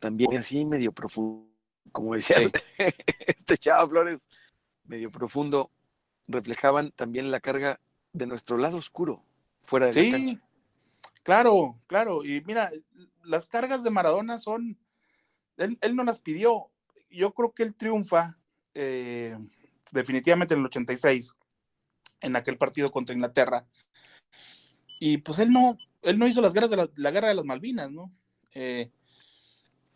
B: también así medio profundo como decía [laughs] este chavo Flores, medio profundo, reflejaban también la carga de nuestro lado oscuro, fuera de sí, la cancha.
C: Claro, claro. Y mira, las cargas de Maradona son, él, no las pidió. Yo creo que él triunfa eh, definitivamente en el 86, en aquel partido contra Inglaterra. Y pues él no, él no hizo las guerras de la, guerra de las Malvinas, ¿no? Eh,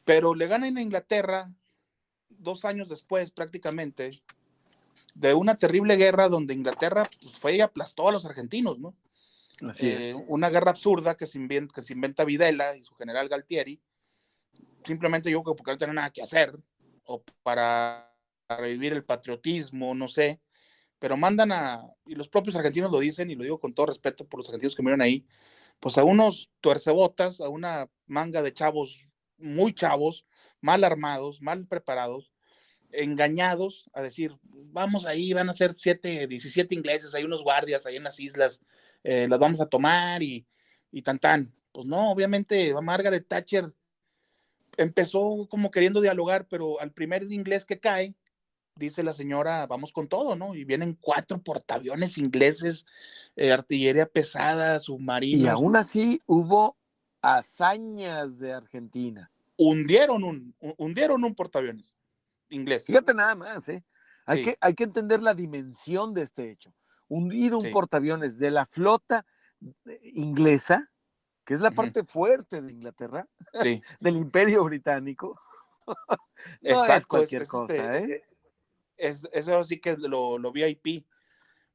C: pero le gana en Inglaterra dos años después prácticamente de una terrible guerra donde Inglaterra pues, fue y aplastó a los argentinos, ¿no?
B: Así eh, es.
C: Una guerra absurda que se, inventa, que se inventa Videla y su general Galtieri, simplemente yo creo que porque no tenía nada que hacer, o para revivir el patriotismo, no sé, pero mandan a, y los propios argentinos lo dicen, y lo digo con todo respeto por los argentinos que miran ahí, pues a unos tuercebotas, a una manga de chavos, muy chavos, mal armados, mal preparados, engañados a decir, vamos ahí, van a ser siete, 17 ingleses, hay unos guardias ahí en las islas, eh, las vamos a tomar y, y tan tan. Pues no, obviamente Margaret Thatcher empezó como queriendo dialogar, pero al primer inglés que cae, dice la señora, vamos con todo, ¿no? Y vienen cuatro portaaviones ingleses, eh, artillería pesada, submarinos.
B: Y aún así hubo hazañas de Argentina
C: hundieron un, hundieron un portaaviones inglés.
B: Fíjate nada más, ¿eh? Hay, que, hay que entender la dimensión de este hecho. Hundir un portaaviones de la flota eh, inglesa, que es la parte fuerte de Inglaterra, [laughs] del imperio británico. [laughs] no es cualquier cosa, este, ¿eh?
C: Es, eso sí que es lo, lo VIP.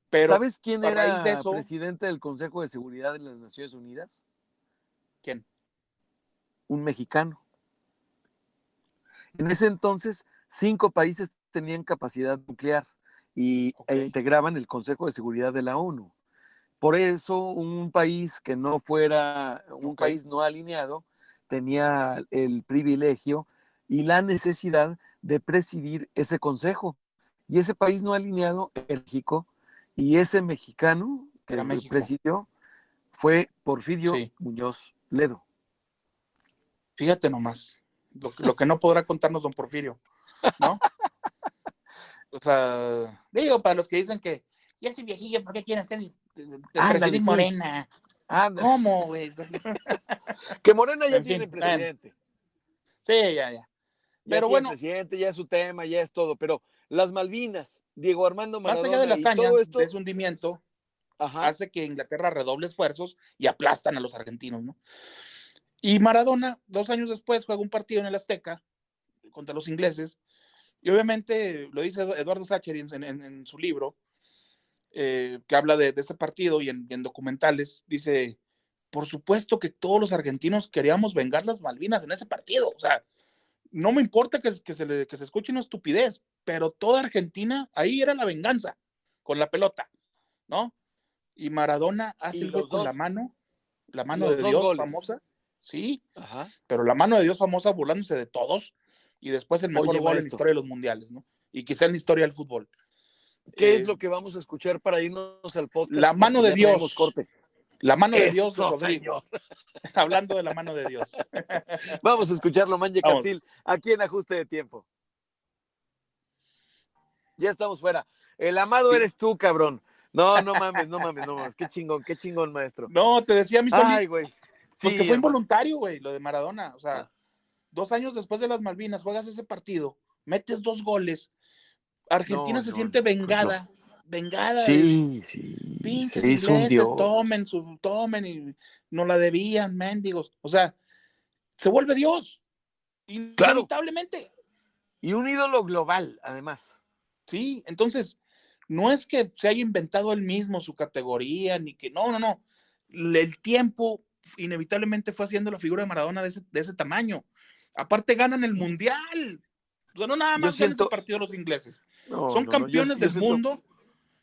B: Pero ¿Sabes quién era el presidente del Consejo de Seguridad de las Naciones Unidas?
C: ¿Quién?
B: Un mexicano. En ese entonces, cinco países tenían capacidad nuclear y e integraban el Consejo de Seguridad de la ONU. Por eso, un país que no fuera un país no alineado tenía el privilegio y la necesidad de presidir ese consejo. Y ese país no alineado, México, y ese mexicano que Era presidió fue Porfirio Muñoz Ledo.
C: Fíjate nomás lo, que no podrá contarnos don Porfirio, ¿no? [laughs] O sea, digo, para los que dicen que ya soy viejillo, ¿por qué quieren ser presidente Morena? ¿Cómo, güey? [laughs]
B: que Morena ya tiene presidente.
C: Sí, ya, ya.
B: Pero bueno. presidente, ya es su tema, ya es todo. Pero las Malvinas, Diego Armando Maradona.
C: Más allá de la hazaña, todo esto... de hundimiento, hace que Inglaterra redoble esfuerzos y aplastan a los argentinos, ¿no? Y Maradona, dos años después, juega un partido en el Azteca contra los ingleses. Y obviamente, lo dice Eduardo Sacher en, su libro, eh, que habla de, ese partido y en, documentales, dice, por supuesto que todos los argentinos queríamos vengar las Malvinas en ese partido. O sea, no me importa que, se, le, que se escuche una estupidez, pero toda Argentina, ahí era la venganza, con la pelota, ¿no? Y Maradona hace el con la mano, la mano de Dios famosa, sí, pero la mano de Dios famosa burlándose de todos, y después el mejor gol en la historia de los mundiales, ¿no? Y quizá en la historia del fútbol.
B: ¿Qué es eh, lo que vamos a escuchar para irnos al podcast?
C: La mano de Dios. Corte. La mano de Dios, señor. [laughs] Hablando de la mano de Dios. [laughs]
B: Vamos a escucharlo, Manje Castil, aquí en Ajuste de Tiempo. Ya estamos fuera. El amado eres tú, cabrón. No, no [laughs] mames, no mames, no mames. Qué chingón, qué chingón, maestro.
C: No, te decía mi Ay, güey. Pues que fue involuntario, güey, lo de Maradona. O sea, ah. dos años después de las Malvinas, juegas ese partido, metes dos goles. Argentina se siente vengada vengada.
B: Sí, sí.
C: Pinches ingleses, tomen, su, tomen y no la debían, mendigos. O sea, se vuelve Dios. Inevitablemente.
B: Y un ídolo global, además.
C: Sí, entonces, no es que se haya inventado él mismo su categoría, ni que, no, no, no. El tiempo inevitablemente fue haciendo la figura de Maradona de ese, de ese tamaño. Aparte ganan el mundial. O sea, no nada más en ese partido los ingleses. Son campeones del mundo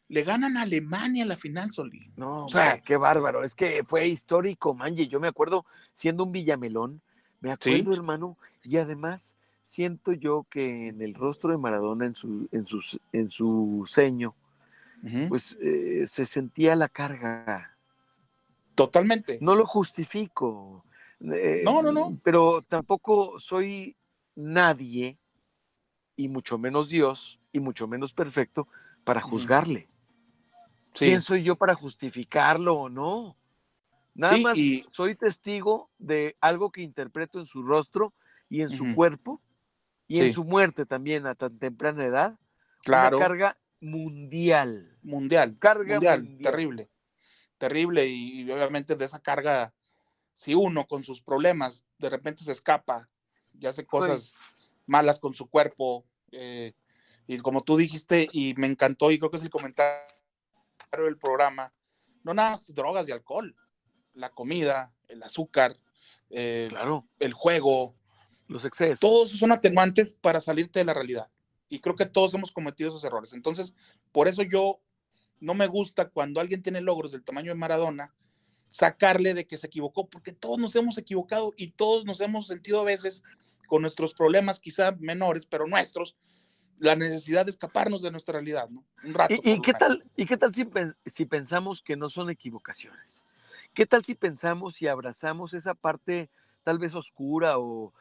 C: le ganan a Alemania la final, Solí.
B: No, o sea, qué bárbaro. Es que fue histórico, Manje. Yo me acuerdo siendo un Villamelón, me acuerdo, hermano, y además siento yo que en el rostro de Maradona, en su, en en su ceño, pues eh, se sentía la carga.
C: Totalmente.
B: No lo justifico.
C: Eh, no, no, no.
B: Pero tampoco soy nadie, y mucho menos Dios, y mucho menos perfecto, para juzgarle. ¿Quién soy yo para justificarlo o no? Nada más soy testigo de algo que interpreto en su rostro y en su cuerpo y en su muerte también a tan temprana edad.
C: Claro.
B: Una carga mundial.
C: Mundial. Carga mundial. Terrible. Terrible. Y, obviamente de esa carga, si uno con sus problemas de repente se escapa y hace cosas malas con su cuerpo, eh, y como tú dijiste, y me encantó, y creo que es el comentario del programa, no nada más drogas y alcohol, la comida, el azúcar, eh,
B: claro.
C: el juego,
B: los excesos.
C: Todos son atenuantes para salirte de la realidad. Y creo que todos hemos cometido esos errores. Entonces, por eso yo no me gusta cuando alguien tiene logros del tamaño de Maradona, sacarle de que se equivocó, porque todos nos hemos equivocado y todos nos hemos sentido a veces con nuestros problemas, quizá menores, pero nuestros, la necesidad de escaparnos de nuestra realidad, ¿no?
B: Un rato. ¿Y, qué tal, ¿Y qué tal si, si pensamos que no son equivocaciones? ¿Qué tal si pensamos y abrazamos esa parte tal vez oscura o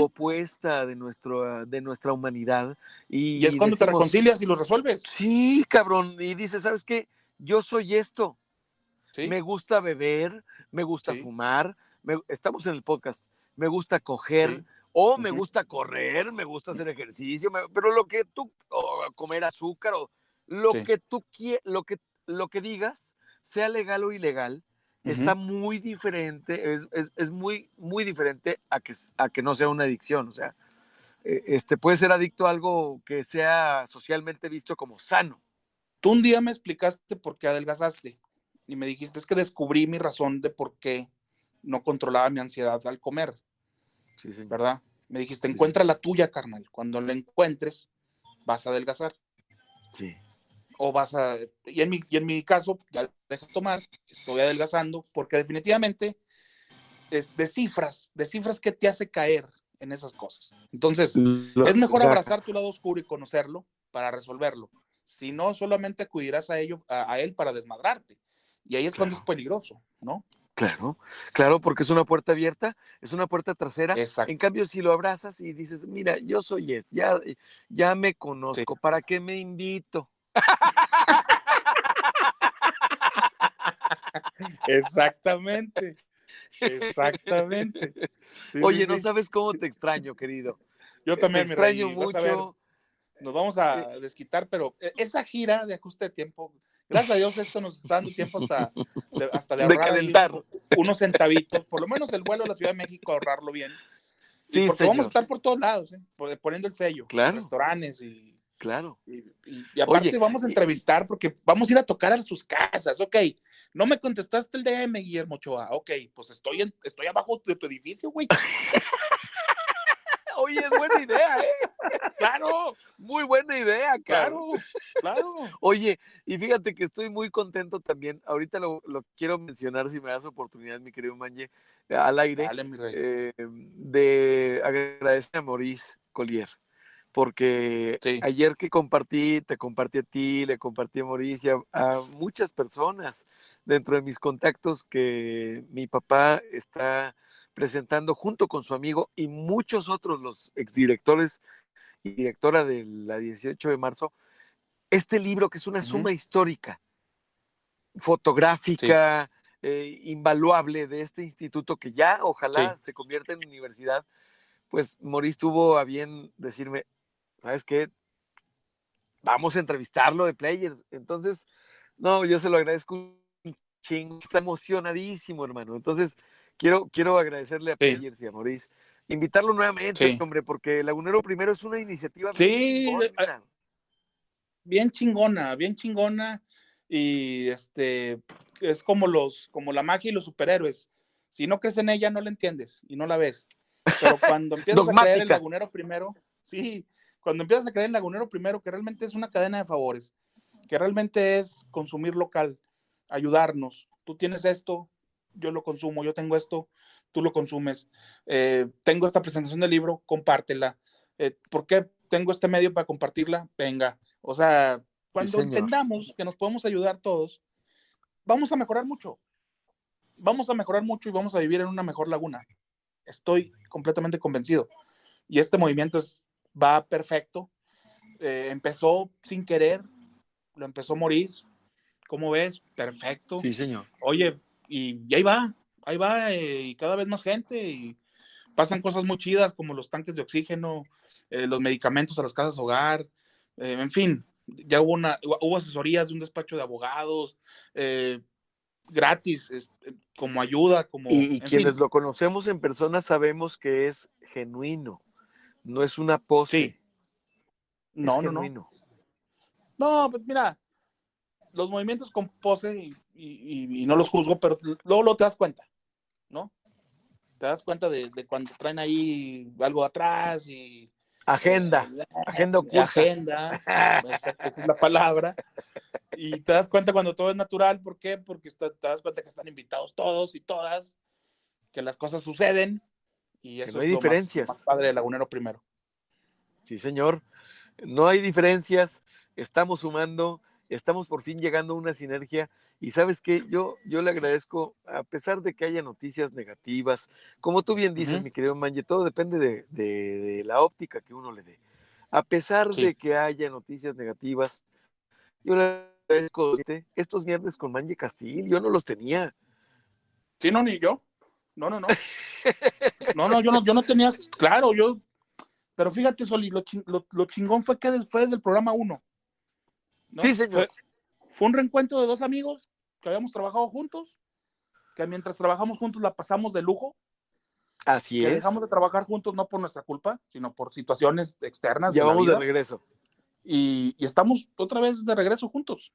B: opuesta de, nuestro, de nuestra humanidad?
C: Y, es cuando te reconcilias y lo resuelves.
B: Sí, cabrón. Y dices, ¿sabes qué? Yo soy esto. Me gusta beber, me gusta fumar, estamos en el podcast, me gusta coger, o me gusta correr, me gusta hacer ejercicio, pero lo que tú, comer azúcar, o lo que tú lo que, lo que digas, sea legal o ilegal, está muy diferente, es, muy, muy diferente a que, a que no sea una adicción. O sea, e, este, puede ser adicto a algo que sea socialmente visto como sano.
C: Tú un día me explicaste por qué adelgazaste y me dijiste es que descubrí mi razón de por qué no controlaba mi ansiedad al comer. Sí, ¿Verdad? Me dijiste, encuentra la tuya, carnal. Cuando la encuentres, vas a adelgazar.
B: Sí.
C: O vas a. Y en mi, y en mi caso, ya dejo tomar, estoy adelgazando, porque definitivamente es de cifras, de cifras que te hace caer en esas cosas. Entonces, es mejor abrazar tu lado oscuro y conocerlo para resolverlo. Si no, solamente acudirás a ello, a, él para desmadrarte. Y ahí es cuando es peligroso, ¿no?
B: Claro, claro, porque es una puerta abierta, es una puerta trasera.
C: Exacto.
B: En cambio, si lo abrazas y dices, mira, yo soy este, ya, ya me conozco, ¿para qué me invito? [laughs]
C: Exactamente. Exactamente. Sí,
B: Oye,
C: sí,
B: no
C: sí.
B: sabes cómo te extraño, querido.
C: Yo también,
B: te
C: rey,
B: extraño mucho.
C: nos vamos a desquitar, pero e- esa gira de ajuste de tiempo, gracias a Dios esto nos está dando tiempo hasta de, hasta de ahorrar
B: calentar.
C: unos centavitos, por lo menos el vuelo a la Ciudad de México, ahorrarlo bien.
B: Sí,
C: porque vamos a estar por todos lados, ¿eh? Poniendo el sello,
B: Claro.
C: restaurantes y,
B: Claro.
C: y, aparte
B: Oye,
C: vamos a entrevistar porque vamos a ir a tocar a sus casas, ok. No me contestaste el DM, Guillermo Ochoa, ok, pues estoy, en, estoy abajo de tu edificio, güey. [laughs]
B: Oye, es buena idea, ¿eh? [laughs]
C: Claro,
B: Muy buena idea, claro.
C: claro, claro.
B: Oye, y fíjate que estoy muy contento también. Ahorita lo, lo quiero mencionar, si me das oportunidad, mi querido Manje, al aire,
C: Dale, mi rey.
B: eh, de agradecer a Maurice Collier. Porque
C: Sí.
B: ayer que compartí, te compartí a ti, le compartí a Maurice, y a, muchas personas dentro de mis contactos que mi papá está presentando junto con su amigo y muchos otros, los exdirectores y directora de la 18 de marzo, este libro que es una suma histórica, fotográfica, eh, invaluable de este instituto que ya ojalá
C: Sí.
B: se convierta en universidad, pues Maurice tuvo a bien decirme, ¿sabes qué? Vamos a entrevistarlo de Players. Entonces, no, yo se lo agradezco un chingo, está emocionadísimo, hermano. Entonces, quiero, quiero agradecerle a
C: Sí.
B: Players y a Maurice, invitarlo nuevamente,
C: Sí.
B: hombre, porque Lagunero Primero es una iniciativa bien
C: Sí,
B: chingona.
C: bien chingona, bien chingona. Y este es como los, como la magia y los superhéroes. Si no crees en ella, no la entiendes y no la ves. Pero cuando [laughs] empiezas a creer
B: Dogmática.
C: Lagunero primero, sí, cuando empiezas a creer en Lagunero primero, que realmente es una cadena de favores, que realmente es consumir local, ayudarnos. Tú tienes esto, yo lo consumo, yo tengo esto, tú lo consumes. Eh, tengo esta presentación del libro, compártela. Eh, ¿Por qué tengo este medio para compartirla? Venga. O sea, cuando
B: señor.
C: entendamos que nos podemos ayudar todos, vamos a mejorar mucho. Vamos a mejorar mucho y vamos a vivir en una mejor laguna. Estoy completamente convencido. Y este movimiento es, va perfecto. Eh, empezó sin querer, lo empezó Maurice. ¿Cómo ves? Perfecto.
B: Sí, señor.
C: Oye, y, y ahí va, ahí va, eh, y cada vez más gente, y pasan cosas muy chidas como los tanques de oxígeno, eh, los medicamentos a las casas hogar, en fin, ya hubo, una, hubo asesorías de un despacho de abogados, gratis, como ayuda, como...
B: Y, y
C: en
B: quienes
C: fin.
B: lo conocemos en persona sabemos que es genuino, no es una pose.
C: Sí. No, no, no.
B: genuino.
C: No, pues mira, los movimientos con pose, y, y- y- y no los juzgo, pero luego, luego te das cuenta, ¿no? Te das cuenta de, de cuando traen ahí algo atrás y...
B: Agenda,
C: eh,
B: agenda oculta.
C: agenda, [laughs] esa, esa es la palabra. Y te das cuenta cuando todo es natural, ¿por qué? Porque está- te das cuenta que están invitados todos y todas, que las cosas suceden y eso
B: no hay
C: es lo más-
B: diferencias.
C: Más, padre de Lagunero primero.
B: Sí, señor. No hay diferencias, estamos sumando, estamos por fin llegando a una sinergia. Y sabes qué, yo, yo le agradezco, a pesar de que haya noticias negativas, como tú bien dices, mi querido Manje, todo depende de, de- de la óptica que uno le dé. A pesar
C: Sí.
B: de que haya noticias negativas, yo le agradezco este, estos viernes con Manje Castil, yo no los tenía.
C: Sí, no, ni yo. No, no, no. No, no, yo no, yo no tenía, claro, yo, pero fíjate, Soli, lo, chin- lo- lo chingón fue que fue desde el programa 1.
B: Sí, señor.
C: Fue, fue un reencuentro de dos amigos que habíamos trabajado juntos, que mientras trabajamos juntos la pasamos de lujo,
B: Así
C: que
B: es.
C: dejamos de trabajar juntos no por nuestra culpa, sino por situaciones externas.
B: Ya
C: de
B: vamos de regreso.
C: y, y estamos otra vez de regreso juntos.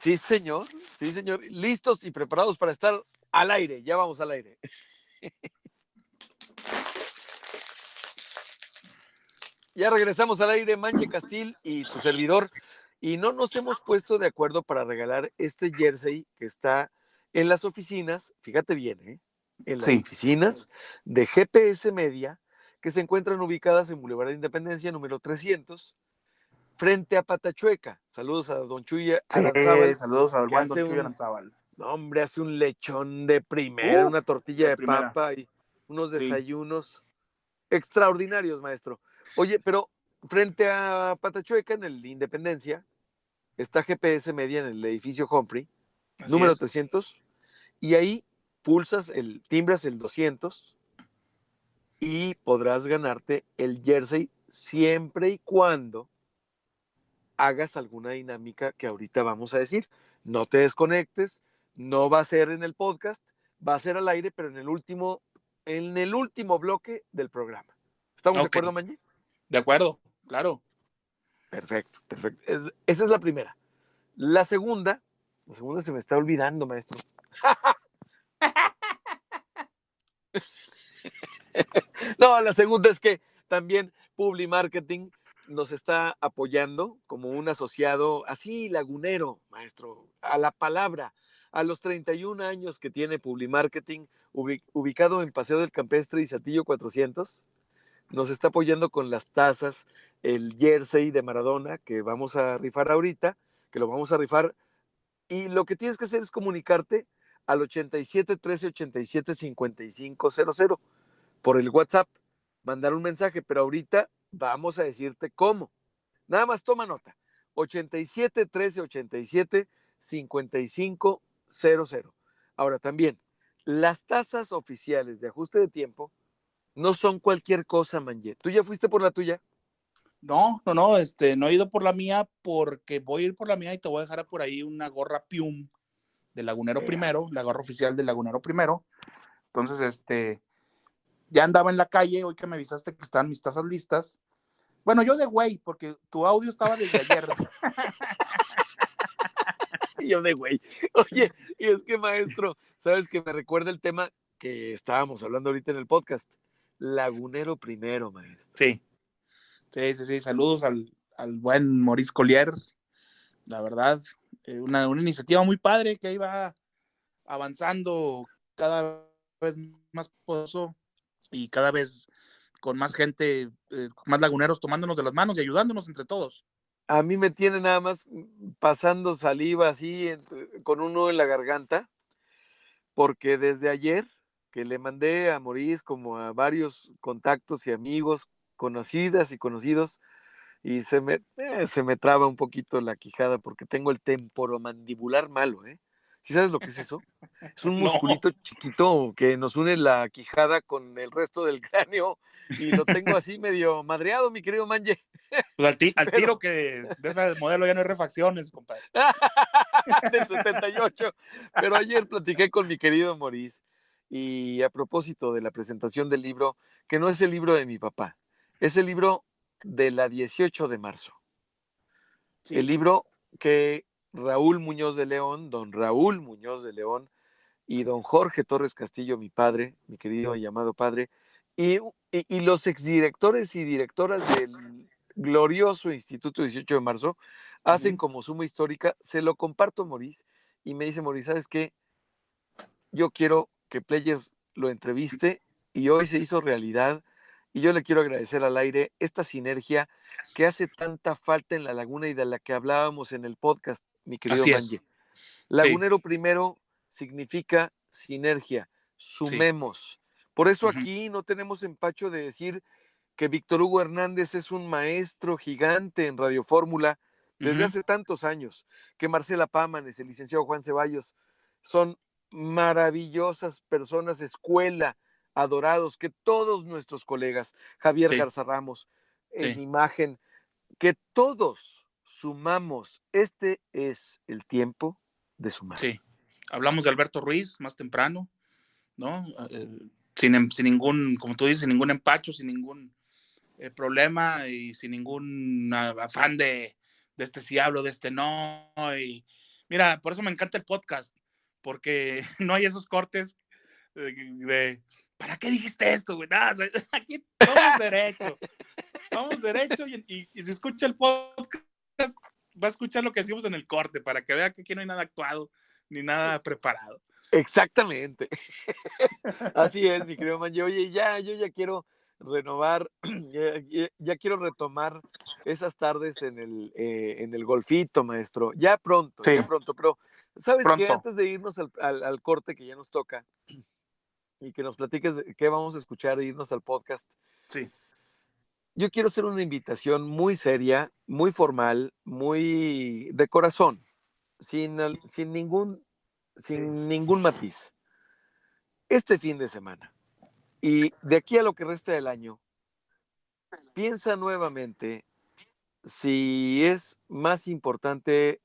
B: Sí, señor. Sí, señor. Listos y preparados para estar al aire. Ya vamos al aire. Ya regresamos al aire, Manje Castil y tu servidor. Y no nos hemos puesto de acuerdo para regalar este jersey que está en las oficinas, fíjate bien, ¿eh? en las
C: Sí.
B: oficinas de GPS Media, que se encuentran ubicadas en Boulevard de Independencia, número 300, frente a Patachueca. Saludos a Don Chuy Aranzábal,
C: saludos
B: hace
C: Don Chuy
B: un-
C: Aranzábal.
B: No, hombre, hace un lechón de primera, una tortilla de, papa y unos desayunos extraordinarios, maestro. Oye, pero frente a Patachueca en el Independencia, está GPS Media en el edificio Humphrey, número 300, y ahí pulsas el, timbras el 200 y podrás ganarte el jersey siempre y cuando hagas alguna dinámica que ahorita vamos a decir. No te desconectes, no va a ser en el podcast, va a ser al aire, pero en el último, en el último bloque del programa. ¿Estamos de acuerdo, Mañé?
C: De acuerdo, claro.
B: Perfecto, perfecto. Esa es la primera. La segunda, la segunda se me está olvidando, maestro. [laughs] no, la segunda es que también Publi Marketing nos está apoyando como un asociado así lagunero, maestro, a la palabra. A los 31 años que tiene Publimarketing, ubicado en Paseo del Campestre y Satillo 400, nos está apoyando con las tazas, el jersey de Maradona que vamos a rifar ahorita, que lo vamos a rifar. Y lo que tienes que hacer es comunicarte al 87 13 87 55 00 por el WhatsApp, mandar un mensaje, pero ahorita vamos a decirte cómo. Nada más toma nota. 87 13 87 55 00. Ahora también, las tasas oficiales de ajuste de tiempo no son cualquier cosa, Manje. ¿Tú ya fuiste por la tuya?
C: No, no, no, este, no he ido por la mía porque voy a ir por la mía y te voy a dejar por ahí una gorra Pium de Lagunero Primero, la gorra oficial de Lagunero Primero. Entonces, este, ya andaba en la calle, hoy que me avisaste que están mis tazas listas. Bueno, yo de güey, porque tu audio estaba desde ayer. [laughs] [laughs]
B: yo de güey. Oye, y es que maestro, sabes que me recuerda el tema que estábamos hablando ahorita en el podcast. Lagunero primero, maestro.
C: Sí. Sí, sí, sí. Saludos al, al buen Maurice Collier. La verdad, eh, una, una iniciativa muy padre que ahí va avanzando cada vez más poderoso y cada vez con más gente, eh, más laguneros tomándonos de las manos y ayudándonos entre todos.
B: A mí me tiene nada más pasando saliva así con uno en la garganta, porque desde ayer que le mandé a Morís como a varios contactos y amigos, conocidas y conocidos, y se me, eh, se me traba un poquito la quijada porque tengo el temporomandibular malo, ¿eh? ¿Sí sabes lo que es eso? Es un [laughs] musculito chiquito que nos une la quijada con el resto del cráneo y lo tengo así medio madreado, mi querido Manje.
C: Pues al, [laughs] tiro que de ese modelo ya no hay refacciones, compadre. [laughs]
B: del 78. Pero ayer platiqué con mi querido Maurice y a propósito de la presentación del libro, que no es el libro de mi papá, es el libro de la 18 de marzo. El libro que Raúl Muñoz de León, don Raúl Muñoz de León y don Jorge Torres Castillo, mi padre, mi querido y amado padre, y, y, los exdirectores y directoras del glorioso Instituto 18 de Marzo hacen como suma histórica, se lo comparto a Maurice y me dice Maurice, ¿sabes qué? Yo quiero que Players lo entreviste y hoy se hizo realidad y yo le quiero agradecer al aire esta sinergia que hace tanta falta en la laguna y de la que hablábamos en el podcast, mi querido Manje. Lagunero primero significa sinergia, sumemos. Por eso aquí no tenemos empacho de decir que Víctor Hugo Hernández es un maestro gigante en Radio Fórmula desde hace tantos años, que Marcela Pámanes, el licenciado Juan Ceballos, son maravillosas personas, escuela, adorados, que todos nuestros colegas, Javier Garza Ramos, en imagen, que todos sumamos. Este es el tiempo de sumar.
C: Sí, hablamos de Alberto Ruiz más temprano, ¿no? Eh, sin, em, sin, ningún, como tú dices, sin ningún empacho, sin ningún eh, problema y sin ningún afán de, de este sí hablo, de este no. Y mira, por eso me encanta el podcast, porque [laughs] no hay esos cortes de ¿para qué dijiste esto, güey? [laughs] aquí vamos derecho. Vamos derecho y, si escucha el podcast, va a escuchar lo que decimos en el corte para que vea que aquí no hay nada actuado ni nada preparado.
B: Exactamente. [laughs] Así es, mi querido man. Oye, ya, yo ya quiero renovar, [clears throat] ya, quiero retomar esas tardes en el, eh, en el golfito, maestro. Ya pronto, ya pronto, pero sabes que antes de irnos al, al, corte que ya nos toca [clears throat] y que nos platiques qué vamos a escuchar e irnos al podcast.
C: Sí.
B: Yo quiero hacer una invitación muy seria, muy formal, muy de corazón, sin, sin, ningún, sin ningún matiz. Este fin de semana y de aquí a lo que resta del año, piensa nuevamente si es más importante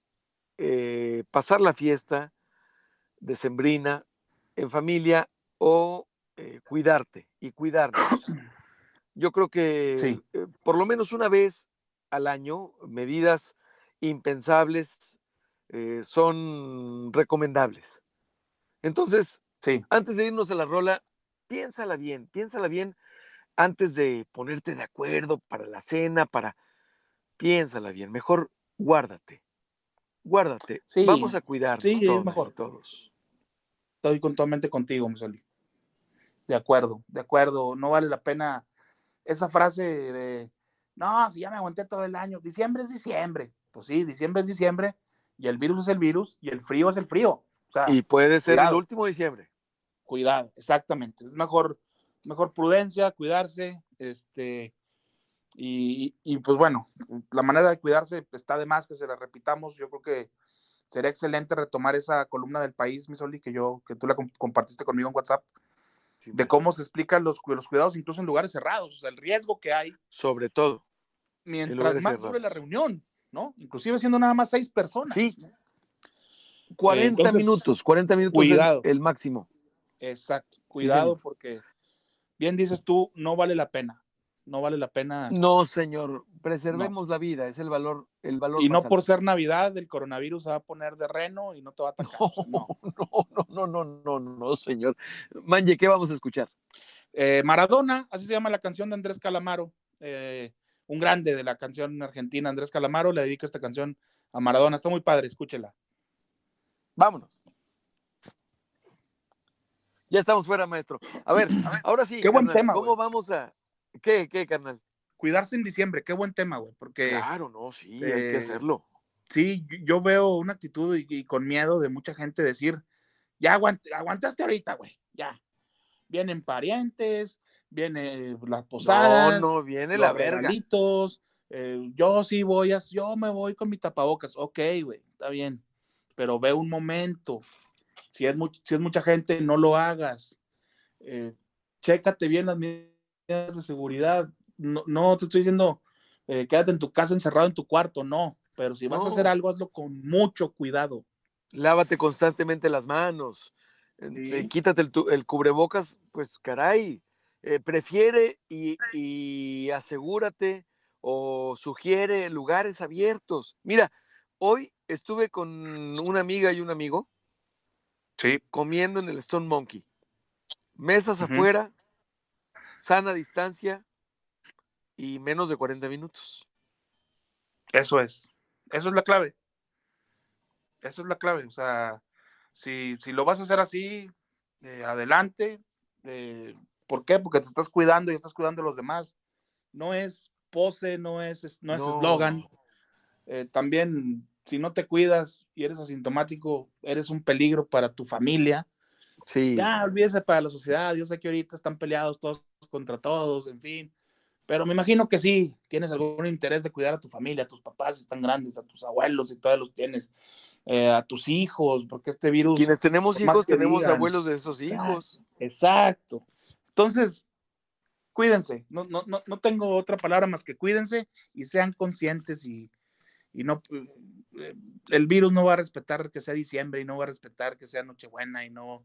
B: eh, pasar la fiesta decembrina en familia o eh, cuidarte y cuidarnos. Yo creo que eh, por lo menos una vez al año, medidas impensables son recomendables. Entonces, antes de irnos a la rola, piénsala bien, piénsala bien antes de ponerte de acuerdo para la cena, para... Piénsala bien, mejor guárdate, guárdate. Sí, Vamos a cuidar
C: sí, mejor. todos. Estoy totalmente contigo, Musoli. De acuerdo, de acuerdo. No vale la pena esa frase de, no, si ya me aguanté todo el año, diciembre es diciembre. Pues sí, diciembre es diciembre y el virus es el virus y el frío es el frío.
B: y puede ser el último diciembre
C: cuidado, exactamente. Es mejor, mejor prudencia, cuidarse, este, y, pues bueno, la manera de cuidarse está de más que se la repitamos. Yo creo que sería excelente retomar esa columna del país, Misoli, que yo, que tú la compartiste conmigo en WhatsApp, de cómo se explican los, los cuidados incluso en lugares cerrados, o sea, el riesgo que hay.
B: Sobre todo.
C: Mientras más dure la reunión, ¿no? Inclusive siendo nada más seis personas.
B: Sí. 40 minutos, 40 minutos cuidado. el máximo.
C: Exacto. Cuidado porque, bien dices tú, no vale la pena. No vale la pena.
B: No, señor. Preservemos la vida, es el valor, el valor.
C: Y no por ser Navidad, el coronavirus se va a poner de reno y no te va a atacar.
B: No, [laughs] no, no, no, no, no, no, señor. Manje, ¿qué vamos a escuchar?
C: Eh, Maradona, así se llama la canción de Andrés Calamaro. Eh, un grande de la canción argentina, Andrés Calamaro, le dedica esta canción a Maradona. Está muy padre, escúchela.
B: Vámonos. Ya estamos fuera, maestro. A ver, [clears throat] ahora sí.
C: Qué buen tema.
B: ¿Cómo vamos a.? ¿Qué, qué, carnal?
C: Cuidarse en diciembre, qué buen tema, güey. Porque.
B: Claro, no, sí, hay que eh, hacerlo.
C: Sí, yo veo una actitud y, con miedo de mucha gente decir, ya aguantaste ahorita, güey, ya. Vienen parientes, viene las posadas.
B: No, no, viene la verga.
C: Eh, yo sí voy a, yo me voy con mi tapabocas. Ok, güey, está bien. Pero ve un momento, si es, si es mucha gente, no lo hagas. Eh, chécate bien las medidas de seguridad. No, te estoy diciendo, eh, quédate en tu casa encerrado en tu cuarto, no. Pero si vas a hacer algo, hazlo con mucho cuidado.
B: Lávate constantemente las manos. Eh, quítate el, cubrebocas, pues caray. prefiere y, y asegúrate o sugiere lugares abiertos. Mira, hoy estuve con una amiga y un amigo Comiendo en el Stone Monkey. Mesas afuera, sana distancia y menos de 40 minutos.
C: Eso es. Eso es la clave. Eso es la clave. O sea, si, lo vas a hacer así, eh, adelante. Eh, ¿Por qué? Porque te estás cuidando y estás cuidando a los demás. No es pose, no es no es eslogan. Eh, también si no te cuidas y eres asintomático, eres un peligro para tu familia.
B: Sí.
C: Ya, olvídese para la sociedad. Yo sé que ahorita están peleados todos contra todos, en fin. Pero me imagino que sí, tienes algún interés de cuidar a tu familia, a tus papás están grandes, a tus abuelos y todos los tienes, eh, a tus hijos, porque este virus...
B: Quienes tenemos hijos, tenemos abuelos de esos hijos.
C: Exacto. Entonces, cuídense. No, no, no, no tengo otra palabra más que cuídense y sean conscientes y, y no eh, el virus no va a respetar que sea diciembre y no va a respetar que sea Nochebuena y no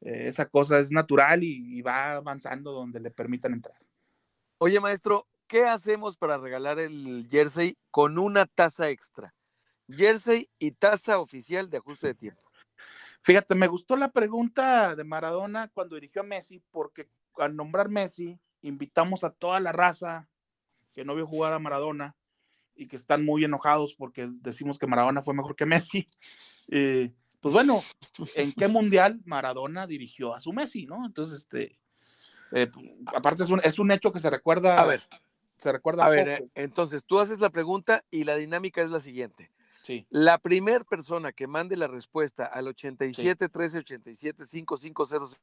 C: eh, esa cosa es natural y, va avanzando donde le permitan entrar.
B: Oye, maestro, ¿qué hacemos para regalar el jersey con una tasa extra? Jersey y tasa oficial de ajuste de tiempo.
C: Fíjate, me gustó la pregunta de Maradona cuando dirigió a Messi, porque al nombrar Messi, invitamos a toda la raza que no vio jugar a Maradona y que están muy enojados porque decimos que Maradona fue mejor que Messi. [laughs] Eh, pues bueno, ¿en qué mundial Maradona dirigió a su Messi, no? Entonces, este, Eh, aparte es un, es un hecho que se recuerda.
B: A ver,
C: se recuerda
B: a ver, eh, entonces tú haces la pregunta y la dinámica es la siguiente.
C: Sí.
B: La primer persona que mande la respuesta al 87 13 87 5500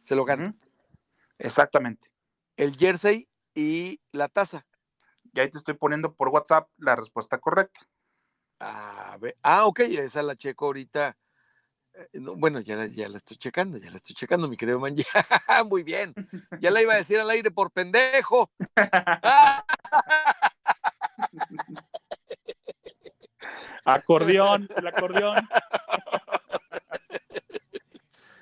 B: se lo gana.
C: Exactamente.
B: El jersey y la taza.
C: Y ahí te estoy poniendo por WhatsApp la respuesta correcta.
B: A ver, ah, ok, esa la checo ahorita. Eh, no, bueno, ya, la- ya la estoy checando, ya la estoy checando, mi querido man. [laughs] Muy bien. Ya la iba a decir al aire por pendejo. [laughs]
C: Acordeón, el acordeón. [laughs]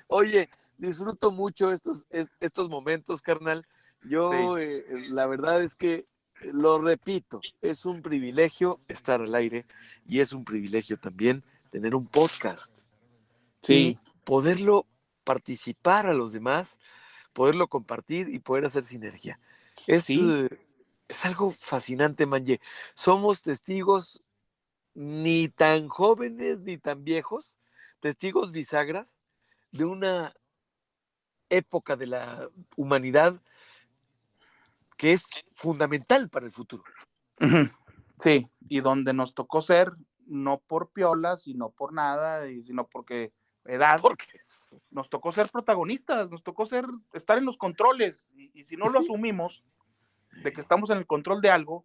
B: Oye, disfruto mucho estos, es- estos momentos, carnal. Yo,
C: Sí.
B: eh, la verdad es que, eh, lo repito, es un privilegio estar al aire y es un privilegio también tener un podcast.
C: Sí,
B: y poderlo participar a los demás, poderlo compartir y poder hacer sinergia. Es,
C: Sí.
B: eh, es algo fascinante, Manje. Somos testigos ni tan jóvenes ni tan viejos, testigos bisagras de una época de la humanidad que es fundamental para el futuro.
C: Sí, y donde nos tocó ser no por piolas, sino por nada, y sino porque edad,
B: Porque
C: nos tocó ser protagonistas, nos tocó ser, estar en los controles, y, y si no lo asumimos, de que estamos en el control de algo,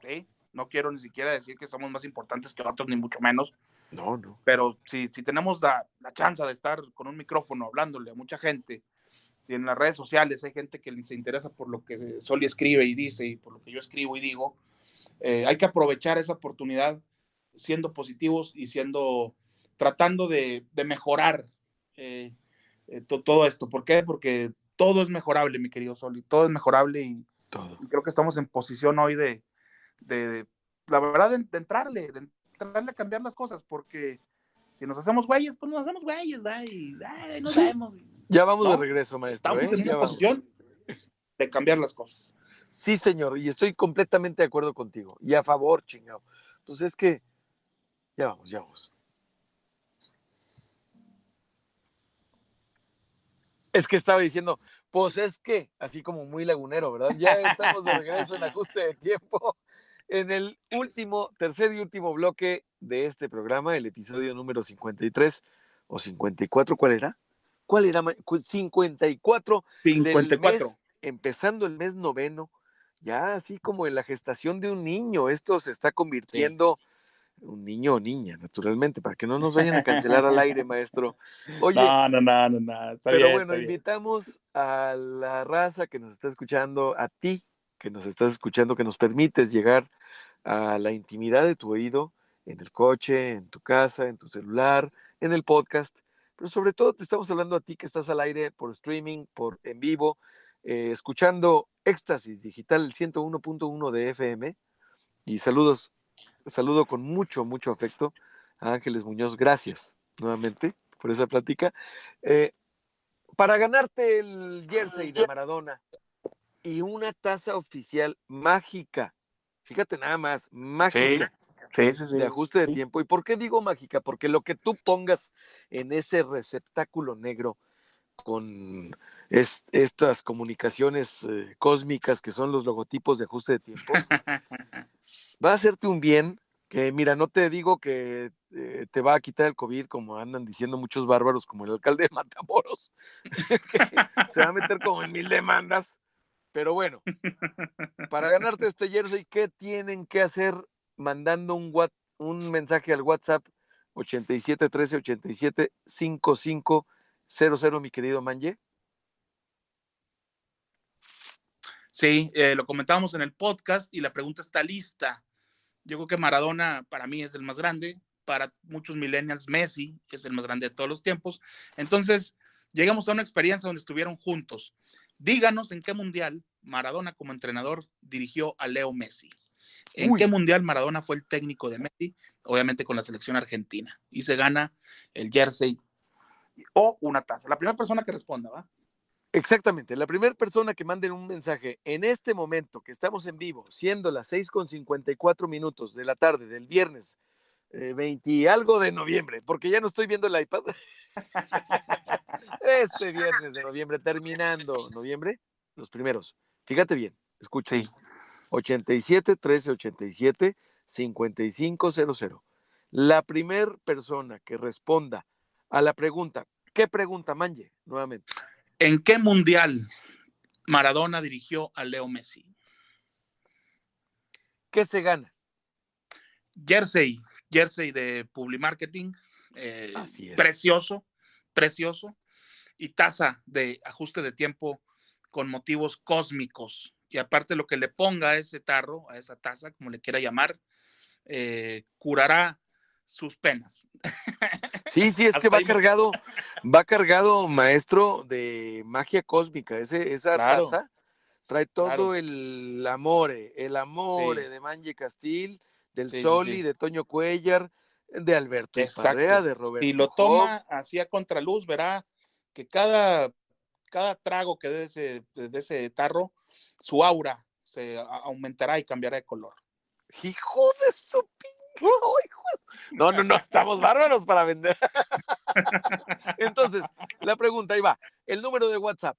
C: ¿sí? no quiero ni siquiera decir que somos más importantes que otros, ni mucho menos,
B: no, no.
C: pero si, si tenemos la, la chance de estar con un micrófono hablándole a mucha gente, si en las redes sociales hay gente que se interesa por lo que Soli escribe y dice y por lo que yo escribo y digo, eh, hay que aprovechar esa oportunidad siendo positivos y siendo, tratando de, de mejorar eh, eh, to- todo esto. ¿Por qué? Porque todo es mejorable, mi querido Soli, todo es mejorable y,
B: Todo.
C: y creo que estamos en posición hoy de, de, de- la verdad, de, entrarle, de entrarle a cambiar las cosas, porque si nos hacemos güeyes, pues nos hacemos güeyes, ¿va? Y ay, no
B: Sí.
C: sabemos.
B: Ya vamos de regreso, maestro.
C: Estamos
B: ¿eh?
C: en una
B: vamos.
C: posición de cambiar las cosas.
B: Sí, señor, y estoy completamente de acuerdo contigo. Y a favor, chingado. Pues es que ya vamos, ya vamos. Es que estaba diciendo, pues es que, así como muy lagunero, ¿verdad? Ya estamos de regreso en ajuste de tiempo. En el último, tercer y último bloque de este programa, el episodio número 53 o 54, ¿cuál era? ¿Cuál era? ma- Cu- 54 del
C: 54.
B: mes, empezando el mes noveno, ya así como en la gestación de un niño, esto se está convirtiendo, un niño o niña, naturalmente, para que no nos vayan a cancelar al aire, [laughs] maestro. Oye,
C: no, no, no, no, no. Está
B: pero
C: bien,
B: bueno,
C: está bien.
B: invitamos a la raza que nos está escuchando, a ti que nos estás escuchando, que nos permites llegar a la intimidad de tu oído, en el coche, en tu casa, en tu celular, en el podcast. Pero sobre todo te estamos hablando a ti que estás al aire por streaming, por en vivo, eh, escuchando Éxtasis Digital el 101.1 de FM. Y saludos, saludo con mucho, mucho afecto a Ángeles Muñoz. Gracias nuevamente por esa plática. Eh, para ganarte el jersey de Maradona y una taza oficial mágica, fíjate nada más, mágica
C: sí, sí.
B: de ajuste de
C: sí.
B: tiempo. ¿Y por qué digo mágica? Porque lo que tú pongas en ese receptáculo negro con es- estas comunicaciones eh, cósmicas que son los logotipos de ajuste de tiempo, [laughs] va a hacerte un bien que, mira, no te digo que eh, te va a quitar el COVID, como andan diciendo muchos bárbaros, como el alcalde de Matamoros, [laughs] que se va a meter como en mil demandas. Pero bueno, para ganarte este jersey, ¿qué tienen que hacer mandando un, un mensaje al WhatsApp 87 13 87 55 00, mi querido Manje?
C: Sí, eh, lo comentábamos en el podcast y la pregunta está lista. Yo creo que Maradona para mí es el más grande, para muchos millennials Messi es el más grande de todos los tiempos. Entonces, llegamos a una experiencia donde estuvieron juntos. Díganos en qué mundial Maradona como entrenador dirigió a Leo Messi. ¿En
B: Uy.
C: qué mundial Maradona fue el técnico de Messi? Obviamente con la selección argentina. Y se gana el jersey o una taza. La primera persona que responda, ¿va?
B: Exactamente, la primera persona que mande un mensaje en este momento que estamos en vivo, siendo las 6 con 54 minutos de la tarde del viernes 20 y algo de noviembre, porque ya no estoy viendo el iPad. [laughs] este viernes de noviembre, terminando noviembre, los primeros. Fíjate bien, escucha. 87 13 87 5500. La primer persona que responda a la pregunta, ¿qué pregunta, Manje? Nuevamente.
C: ¿En qué mundial Maradona dirigió a Leo Messi?
B: ¿Qué se gana?
C: Jersey, jersey de Publimarketing, eh, precioso, precioso, y taza de ajuste de tiempo con motivos cósmicos. Y aparte lo que le ponga a ese tarro, a esa taza, como le quiera llamar, eh, curará sus penas.
B: Sí, sí, es [laughs] que va cargado, va cargado, maestro, de magia cósmica. Ese, esa taza trae todo el amore, el amore de Manje Castil, del Soli, de Toño Cuellar, de Alberto Esparrea, de Roberto.
C: Si lo toma así a contraluz, verá que cada, cada trago que dé ese, de ese tarro, su aura se aumentará y cambiará de color.
B: Hijo de su No, no, no, estamos bárbaros para vender. [laughs] Entonces, la pregunta ahí va. El número de WhatsApp,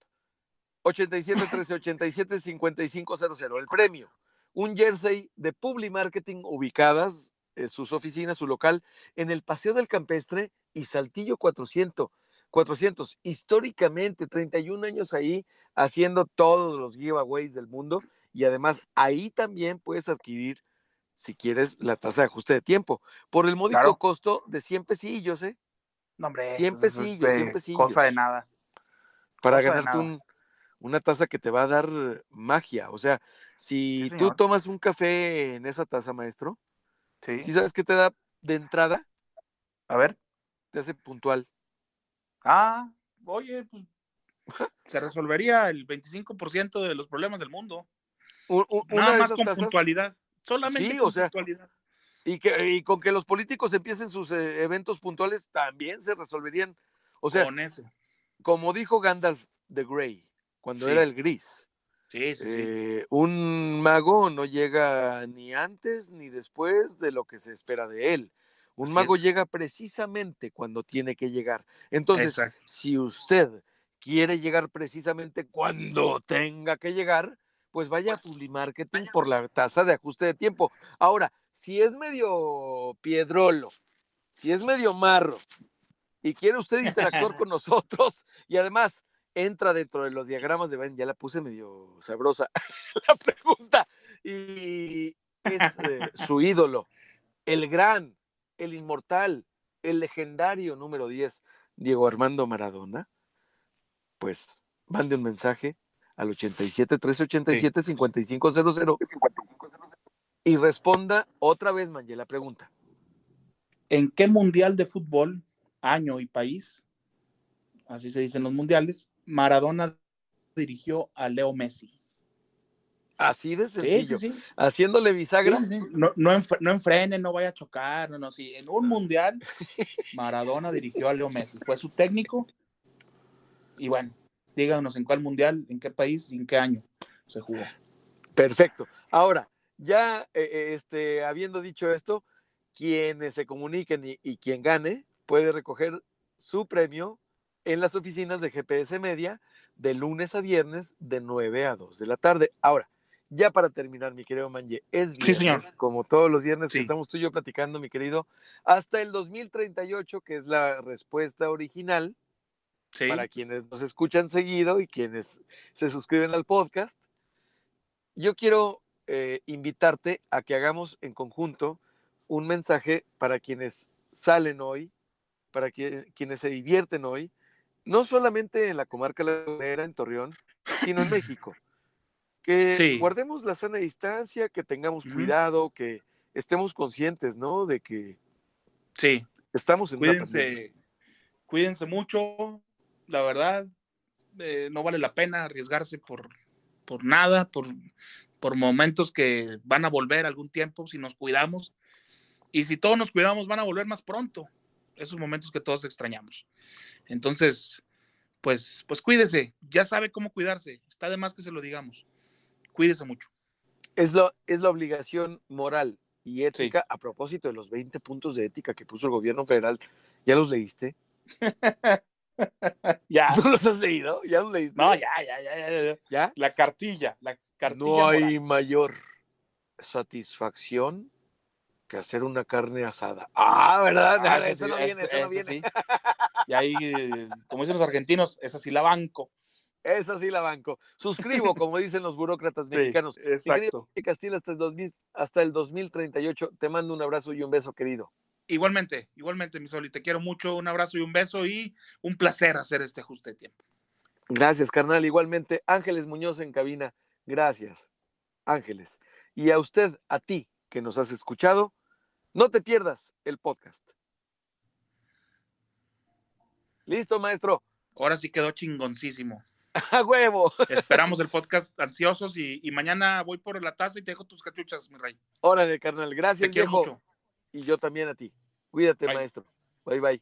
B: 87 13 87 5500. El premio, un jersey de Publi Marketing ubicadas en sus oficinas, su local, en el Paseo del Campestre y Saltillo 400. 400. Históricamente, 31 años ahí haciendo todos los giveaways del mundo y además ahí también puedes adquirir, si quieres, la tasa de ajuste de tiempo por el módico costo de 100 pesillos, ¿eh?
C: No, hombre.
B: 100 pesillos, 100 pesillos.
C: Cosa de nada.
B: Para ganarte un, una taza que te va a dar magia. O sea, si tú tomas un café en esa taza, maestro, ¿Sí? sabes qué te da de entrada?
C: A ver.
B: Te hace puntual.
C: Ah, oye, pues [laughs] se resolvería el 25% de los problemas del mundo. Nada más con puntualidad. Solamente con puntualidad.
B: Y, que, y con que los políticos empiecen sus eh, eventos puntuales, también se resolverían. O sea,
C: con eso.
B: como dijo Gandalf the Grey, cuando era el gris.
C: Sí, sí,
B: eh, un mago no llega ni antes ni después de lo que se espera de él. Un mago llega precisamente cuando tiene que llegar. Entonces, si usted quiere llegar precisamente cuando tenga que llegar, pues vaya a Publimarketing por la tasa de ajuste de tiempo. Ahora, si es medio piedrolo, si es medio marro y quiere usted interactuar [laughs] con nosotros y además entra dentro de los diagramas de Ben, ya la puse medio sabrosa [laughs] la pregunta, y es eh, su ídolo, el gran, el inmortal, el legendario número 10, Diego Armando Maradona, pues mande un mensaje al 87 387 5500 y responda otra vez, Manje, la pregunta.
C: ¿En qué mundial de fútbol, año y país, así se dicen los mundiales, Maradona dirigió a Leo Messi.
B: Así de sencillo. Haciéndole bisagra.
C: No, no, no enfrene, no vaya a chocar. No, no, sí. En un mundial, [laughs] Maradona dirigió a Leo Messi. Fue su técnico. Y bueno, díganos en cuál mundial, en qué país y en qué año se jugó.
B: Perfecto. Ahora, ya eh, eh, este, habiendo dicho esto, quienes se comuniquen y, y quien gane puede recoger su premio en las oficinas de GPS Media de lunes a viernes de 9 a 2 de la tarde. Ahora, ya para terminar, mi querido Manje, es viernes, como todos los viernes que estamos tú y yo platicando, mi querido, hasta el 2038, que es la respuesta original, para quienes nos escuchan seguido y quienes se suscriben al podcast. Yo quiero eh, invitarte a que hagamos en conjunto un mensaje para quienes salen hoy, para quienes se divierten hoy, no solamente en la comarca lagunera, en Torreón, sino en [clears throat] México. Que guardemos la sana distancia, que tengamos cuidado, que estemos conscientes, ¿no? De que
C: sí.
B: estamos en
C: cuídense, Cuídense mucho, la verdad, eh, no vale la pena arriesgarse por, por nada, por, por momentos que van a volver algún tiempo si nos cuidamos. Y si todos nos cuidamos, van a volver más pronto esos momentos que todos extrañamos. Entonces, pues, pues cuídese, ya sabe cómo cuidarse, está de más que se lo digamos. Cuídese mucho.
B: Es, lo, es la obligación moral y ética a propósito de los 20 puntos de ética que puso el gobierno federal. ¿Ya los leíste? [laughs]
C: ya.
B: ¿No los has leído? ¿Ya los leíste?
C: No, ya, ya, ya, ya, ya.
B: ¿Ya?
C: La cartilla, la cartilla.
B: No hay mayor satisfacción que hacer una carne asada. Ah, ¿verdad?
C: Ah, [laughs]
B: eso,
C: sí,
B: no viene, eso no viene.
C: sí. Y ahí, como dicen los argentinos, esa sí la banco.
B: Esa sí la banco. Suscribo, como dicen los burócratas
C: Sí,
B: mexicanos. Mi querido
C: exacto.
B: Enrique Castillo, hasta el, 2000 hasta el 2038. Te mando un abrazo y un beso, querido.
C: Igualmente, igualmente, mi Soli, te quiero mucho, un abrazo y un beso y un placer hacer este ajuste de tiempo.
B: Gracias, carnal. Igualmente, Ángeles Muñoz en cabina. Gracias, Ángeles. Y a usted, a ti que nos has escuchado, no te pierdas el podcast. Listo, maestro.
C: Ahora sí quedó chingoncísimo. [laughs]
B: A huevo.
C: Esperamos el podcast ansiosos y, y mañana voy por la taza y te dejo tus cachuchas, mi rey.
B: Órale, carnal.
C: Te
B: Gracias,
C: quiero
B: viejo.
C: mucho.
B: Y yo también a ti. Cuídate,
C: Bye.
B: maestro. Bye, bye.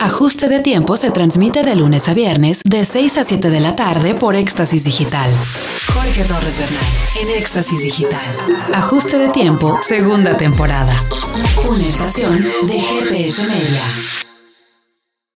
A: Ajuste de tiempo se transmite de lunes a viernes de 6 a 7 de la tarde por Éxtasis Digital. Jorge Torres Bernal en Éxtasis Digital. Ajuste de tiempo, segunda temporada. Una estación de GPS Media.